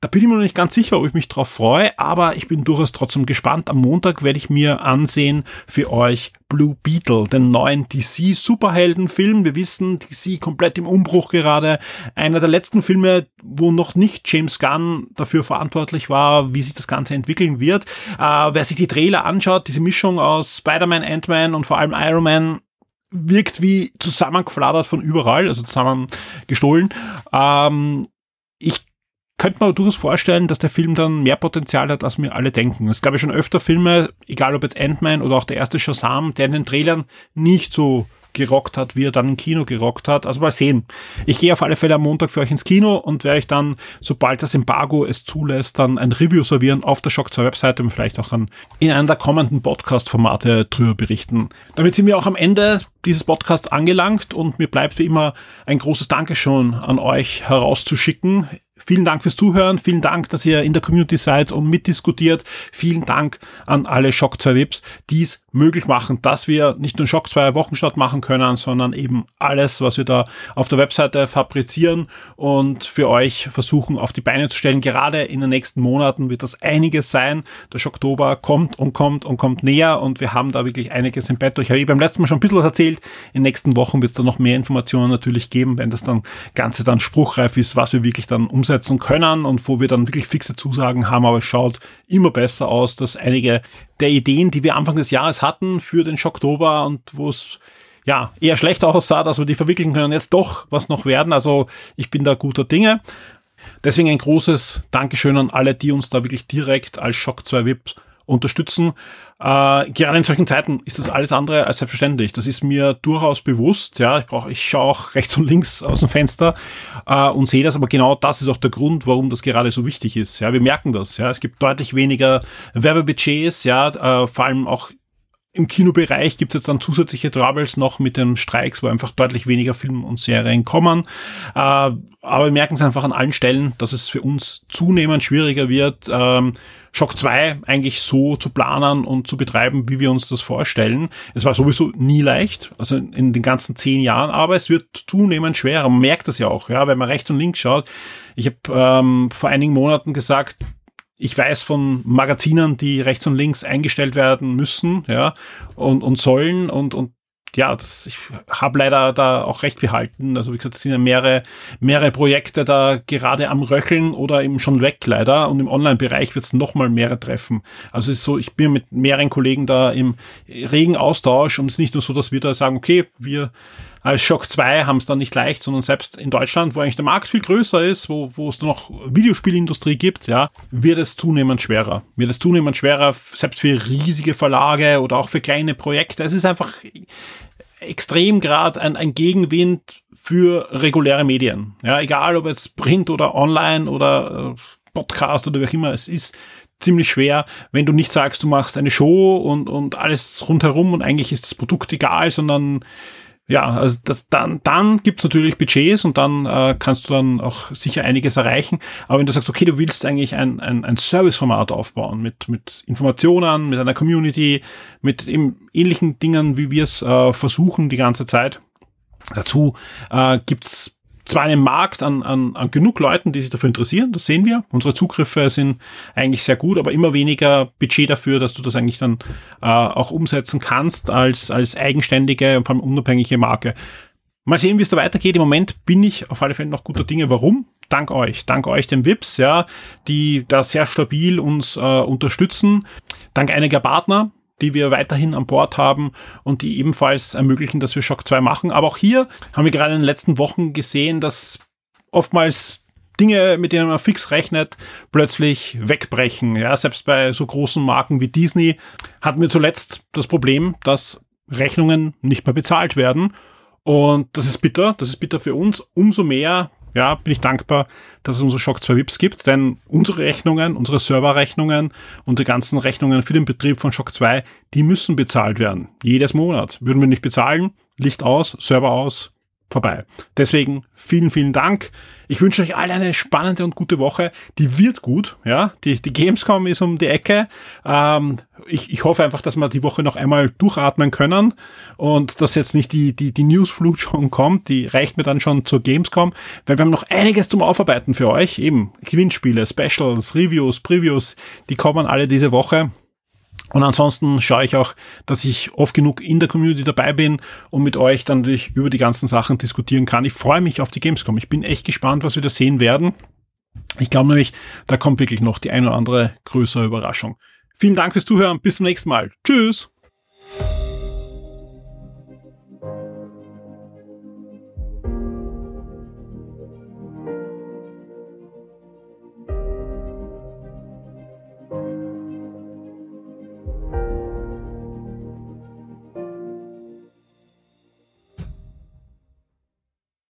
da bin ich mir noch nicht ganz sicher, ob ich mich drauf freue, aber ich bin durchaus trotzdem gespannt. Am Montag werde ich mir ansehen für euch Blue Beetle, den neuen DC Superheldenfilm. Wir wissen, DC komplett im Umbruch gerade. Einer der letzten Filme, wo noch nicht James Gunn dafür verantwortlich war, wie sich das Ganze entwickeln wird. Äh, wer sich die Trailer anschaut, diese Mischung aus Spider-Man, Ant-Man und vor allem Iron Man, wirkt wie zusammengefladert von überall, also zusammengestohlen. Ähm, ich könnte man durchaus vorstellen, dass der Film dann mehr Potenzial hat, als wir alle denken. Es gab ja schon öfter Filme, egal ob jetzt Ant-Man oder auch der erste Shazam, der in den Trailern nicht so gerockt hat, wie er dann im Kino gerockt hat. Also mal sehen. Ich gehe auf alle Fälle am Montag für euch ins Kino und werde ich dann, sobald das Embargo es zulässt, dann ein Review servieren auf der Shock 2 Webseite und vielleicht auch dann in einem der kommenden Podcast-Formate drüber berichten. Damit sind wir auch am Ende dieses Podcasts angelangt und mir bleibt wie immer ein großes Dankeschön an euch herauszuschicken. Vielen Dank fürs Zuhören, vielen Dank, dass ihr in der Community seid und mitdiskutiert. Vielen Dank an alle Shock 2 Webs, die es möglich machen, dass wir nicht nur Shock 2 Wochenstart machen können, sondern eben alles, was wir da auf der Webseite fabrizieren und für euch versuchen auf die Beine zu stellen. Gerade in den nächsten Monaten wird das einiges sein. Der Schocktober kommt und kommt und kommt näher und wir haben da wirklich einiges im Bett. Ich habe beim letzten Mal schon ein bisschen was erzählt. In den nächsten Wochen wird es da noch mehr Informationen natürlich geben, wenn das dann Ganze dann spruchreif ist, was wir wirklich dann um umsetzen können und wo wir dann wirklich fixe Zusagen haben, aber es schaut immer besser aus, dass einige der Ideen, die wir Anfang des Jahres hatten für den Schocktober und wo es ja eher schlecht aussah, dass wir die verwickeln können, jetzt doch was noch werden. Also ich bin da guter Dinge. Deswegen ein großes Dankeschön an alle, die uns da wirklich direkt als Shock 2 VIP unterstützen. Äh, gerade in solchen Zeiten ist das alles andere als selbstverständlich. Das ist mir durchaus bewusst. Ja, ich brauche, ich schaue auch rechts und links aus dem Fenster äh, und sehe das. Aber genau das ist auch der Grund, warum das gerade so wichtig ist. Ja, wir merken das. Ja, es gibt deutlich weniger Werbebudgets. Ja, äh, vor allem auch im Kinobereich gibt es jetzt dann zusätzliche Troubles noch mit den Streiks, wo einfach deutlich weniger Filme und Serien kommen. Äh, aber wir merken es einfach an allen Stellen, dass es für uns zunehmend schwieriger wird, ähm, Shock 2 eigentlich so zu planen und zu betreiben, wie wir uns das vorstellen. Es war sowieso nie leicht, also in den ganzen zehn Jahren, aber es wird zunehmend schwerer. Man merkt das ja auch, ja, wenn man rechts und links schaut. Ich habe ähm, vor einigen Monaten gesagt, ich weiß von Magazinen, die rechts und links eingestellt werden müssen, ja, und, und sollen und, und ja, das, ich habe leider da auch recht behalten. Also wie gesagt, es sind ja mehrere, mehrere Projekte da gerade am Röcheln oder eben schon weg leider. Und im Online-Bereich wird es nochmal mehrere treffen. Also es ist so, ich bin mit mehreren Kollegen da im regen Austausch und es ist nicht nur so, dass wir da sagen, okay, wir als Shock 2 haben es dann nicht leicht, sondern selbst in Deutschland, wo eigentlich der Markt viel größer ist, wo, wo es noch Videospielindustrie gibt, ja, wird es zunehmend schwerer. Wird es zunehmend schwerer, selbst für riesige Verlage oder auch für kleine Projekte. Es ist einfach, extrem gerade ein, ein Gegenwind für reguläre Medien. Ja, egal ob jetzt Print oder Online oder äh, Podcast oder wie auch immer es ist, ziemlich schwer, wenn du nicht sagst, du machst eine Show und, und alles rundherum und eigentlich ist das Produkt egal, sondern ja, also das, dann, dann gibt's natürlich Budgets und dann äh, kannst du dann auch sicher einiges erreichen. Aber wenn du sagst, okay, du willst eigentlich ein, ein, ein Serviceformat aufbauen mit, mit Informationen, mit einer Community, mit eben ähnlichen Dingen, wie wir es äh, versuchen die ganze Zeit. Dazu äh, gibt's zwar einen Markt an, an, an genug Leuten, die sich dafür interessieren, das sehen wir. Unsere Zugriffe sind eigentlich sehr gut, aber immer weniger Budget dafür, dass du das eigentlich dann äh, auch umsetzen kannst als, als eigenständige und vor allem unabhängige Marke. Mal sehen, wie es da weitergeht. Im Moment bin ich auf alle Fälle noch guter Dinge. Warum? Dank euch. Dank euch, den VIPs, ja, die da sehr stabil uns äh, unterstützen. Dank einiger Partner, die wir weiterhin an Bord haben und die ebenfalls ermöglichen, dass wir Shock 2 machen. Aber auch hier haben wir gerade in den letzten Wochen gesehen, dass oftmals Dinge, mit denen man fix rechnet, plötzlich wegbrechen. Ja, selbst bei so großen Marken wie Disney hatten wir zuletzt das Problem, dass Rechnungen nicht mehr bezahlt werden. Und das ist bitter, das ist bitter für uns. Umso mehr ja, bin ich dankbar, dass es unsere Shock 2 VIPs gibt, denn unsere Rechnungen, unsere Serverrechnungen und die ganzen Rechnungen für den Betrieb von Shock 2, die müssen bezahlt werden. Jedes Monat. Würden wir nicht bezahlen, Licht aus, Server aus, vorbei. Deswegen vielen, vielen Dank. Ich wünsche euch alle eine spannende und gute Woche. Die wird gut, ja. Die, die Gamescom ist um die Ecke. Ähm, ich, ich hoffe einfach, dass wir die Woche noch einmal durchatmen können und dass jetzt nicht die, die, die Newsflut (laughs) schon kommt. Die reicht mir dann schon zur Gamescom, weil wir haben noch einiges zum Aufarbeiten für euch. Eben Gewinnspiele, Specials, Reviews, Previews, die kommen alle diese Woche. Und ansonsten schaue ich auch, dass ich oft genug in der Community dabei bin und mit euch dann natürlich über die ganzen Sachen diskutieren kann. Ich freue mich auf die Gamescom. Ich bin echt gespannt, was wir da sehen werden. Ich glaube nämlich, da kommt wirklich noch die eine oder andere größere Überraschung. Vielen Dank fürs Zuhören. Bis zum nächsten Mal. Tschüss.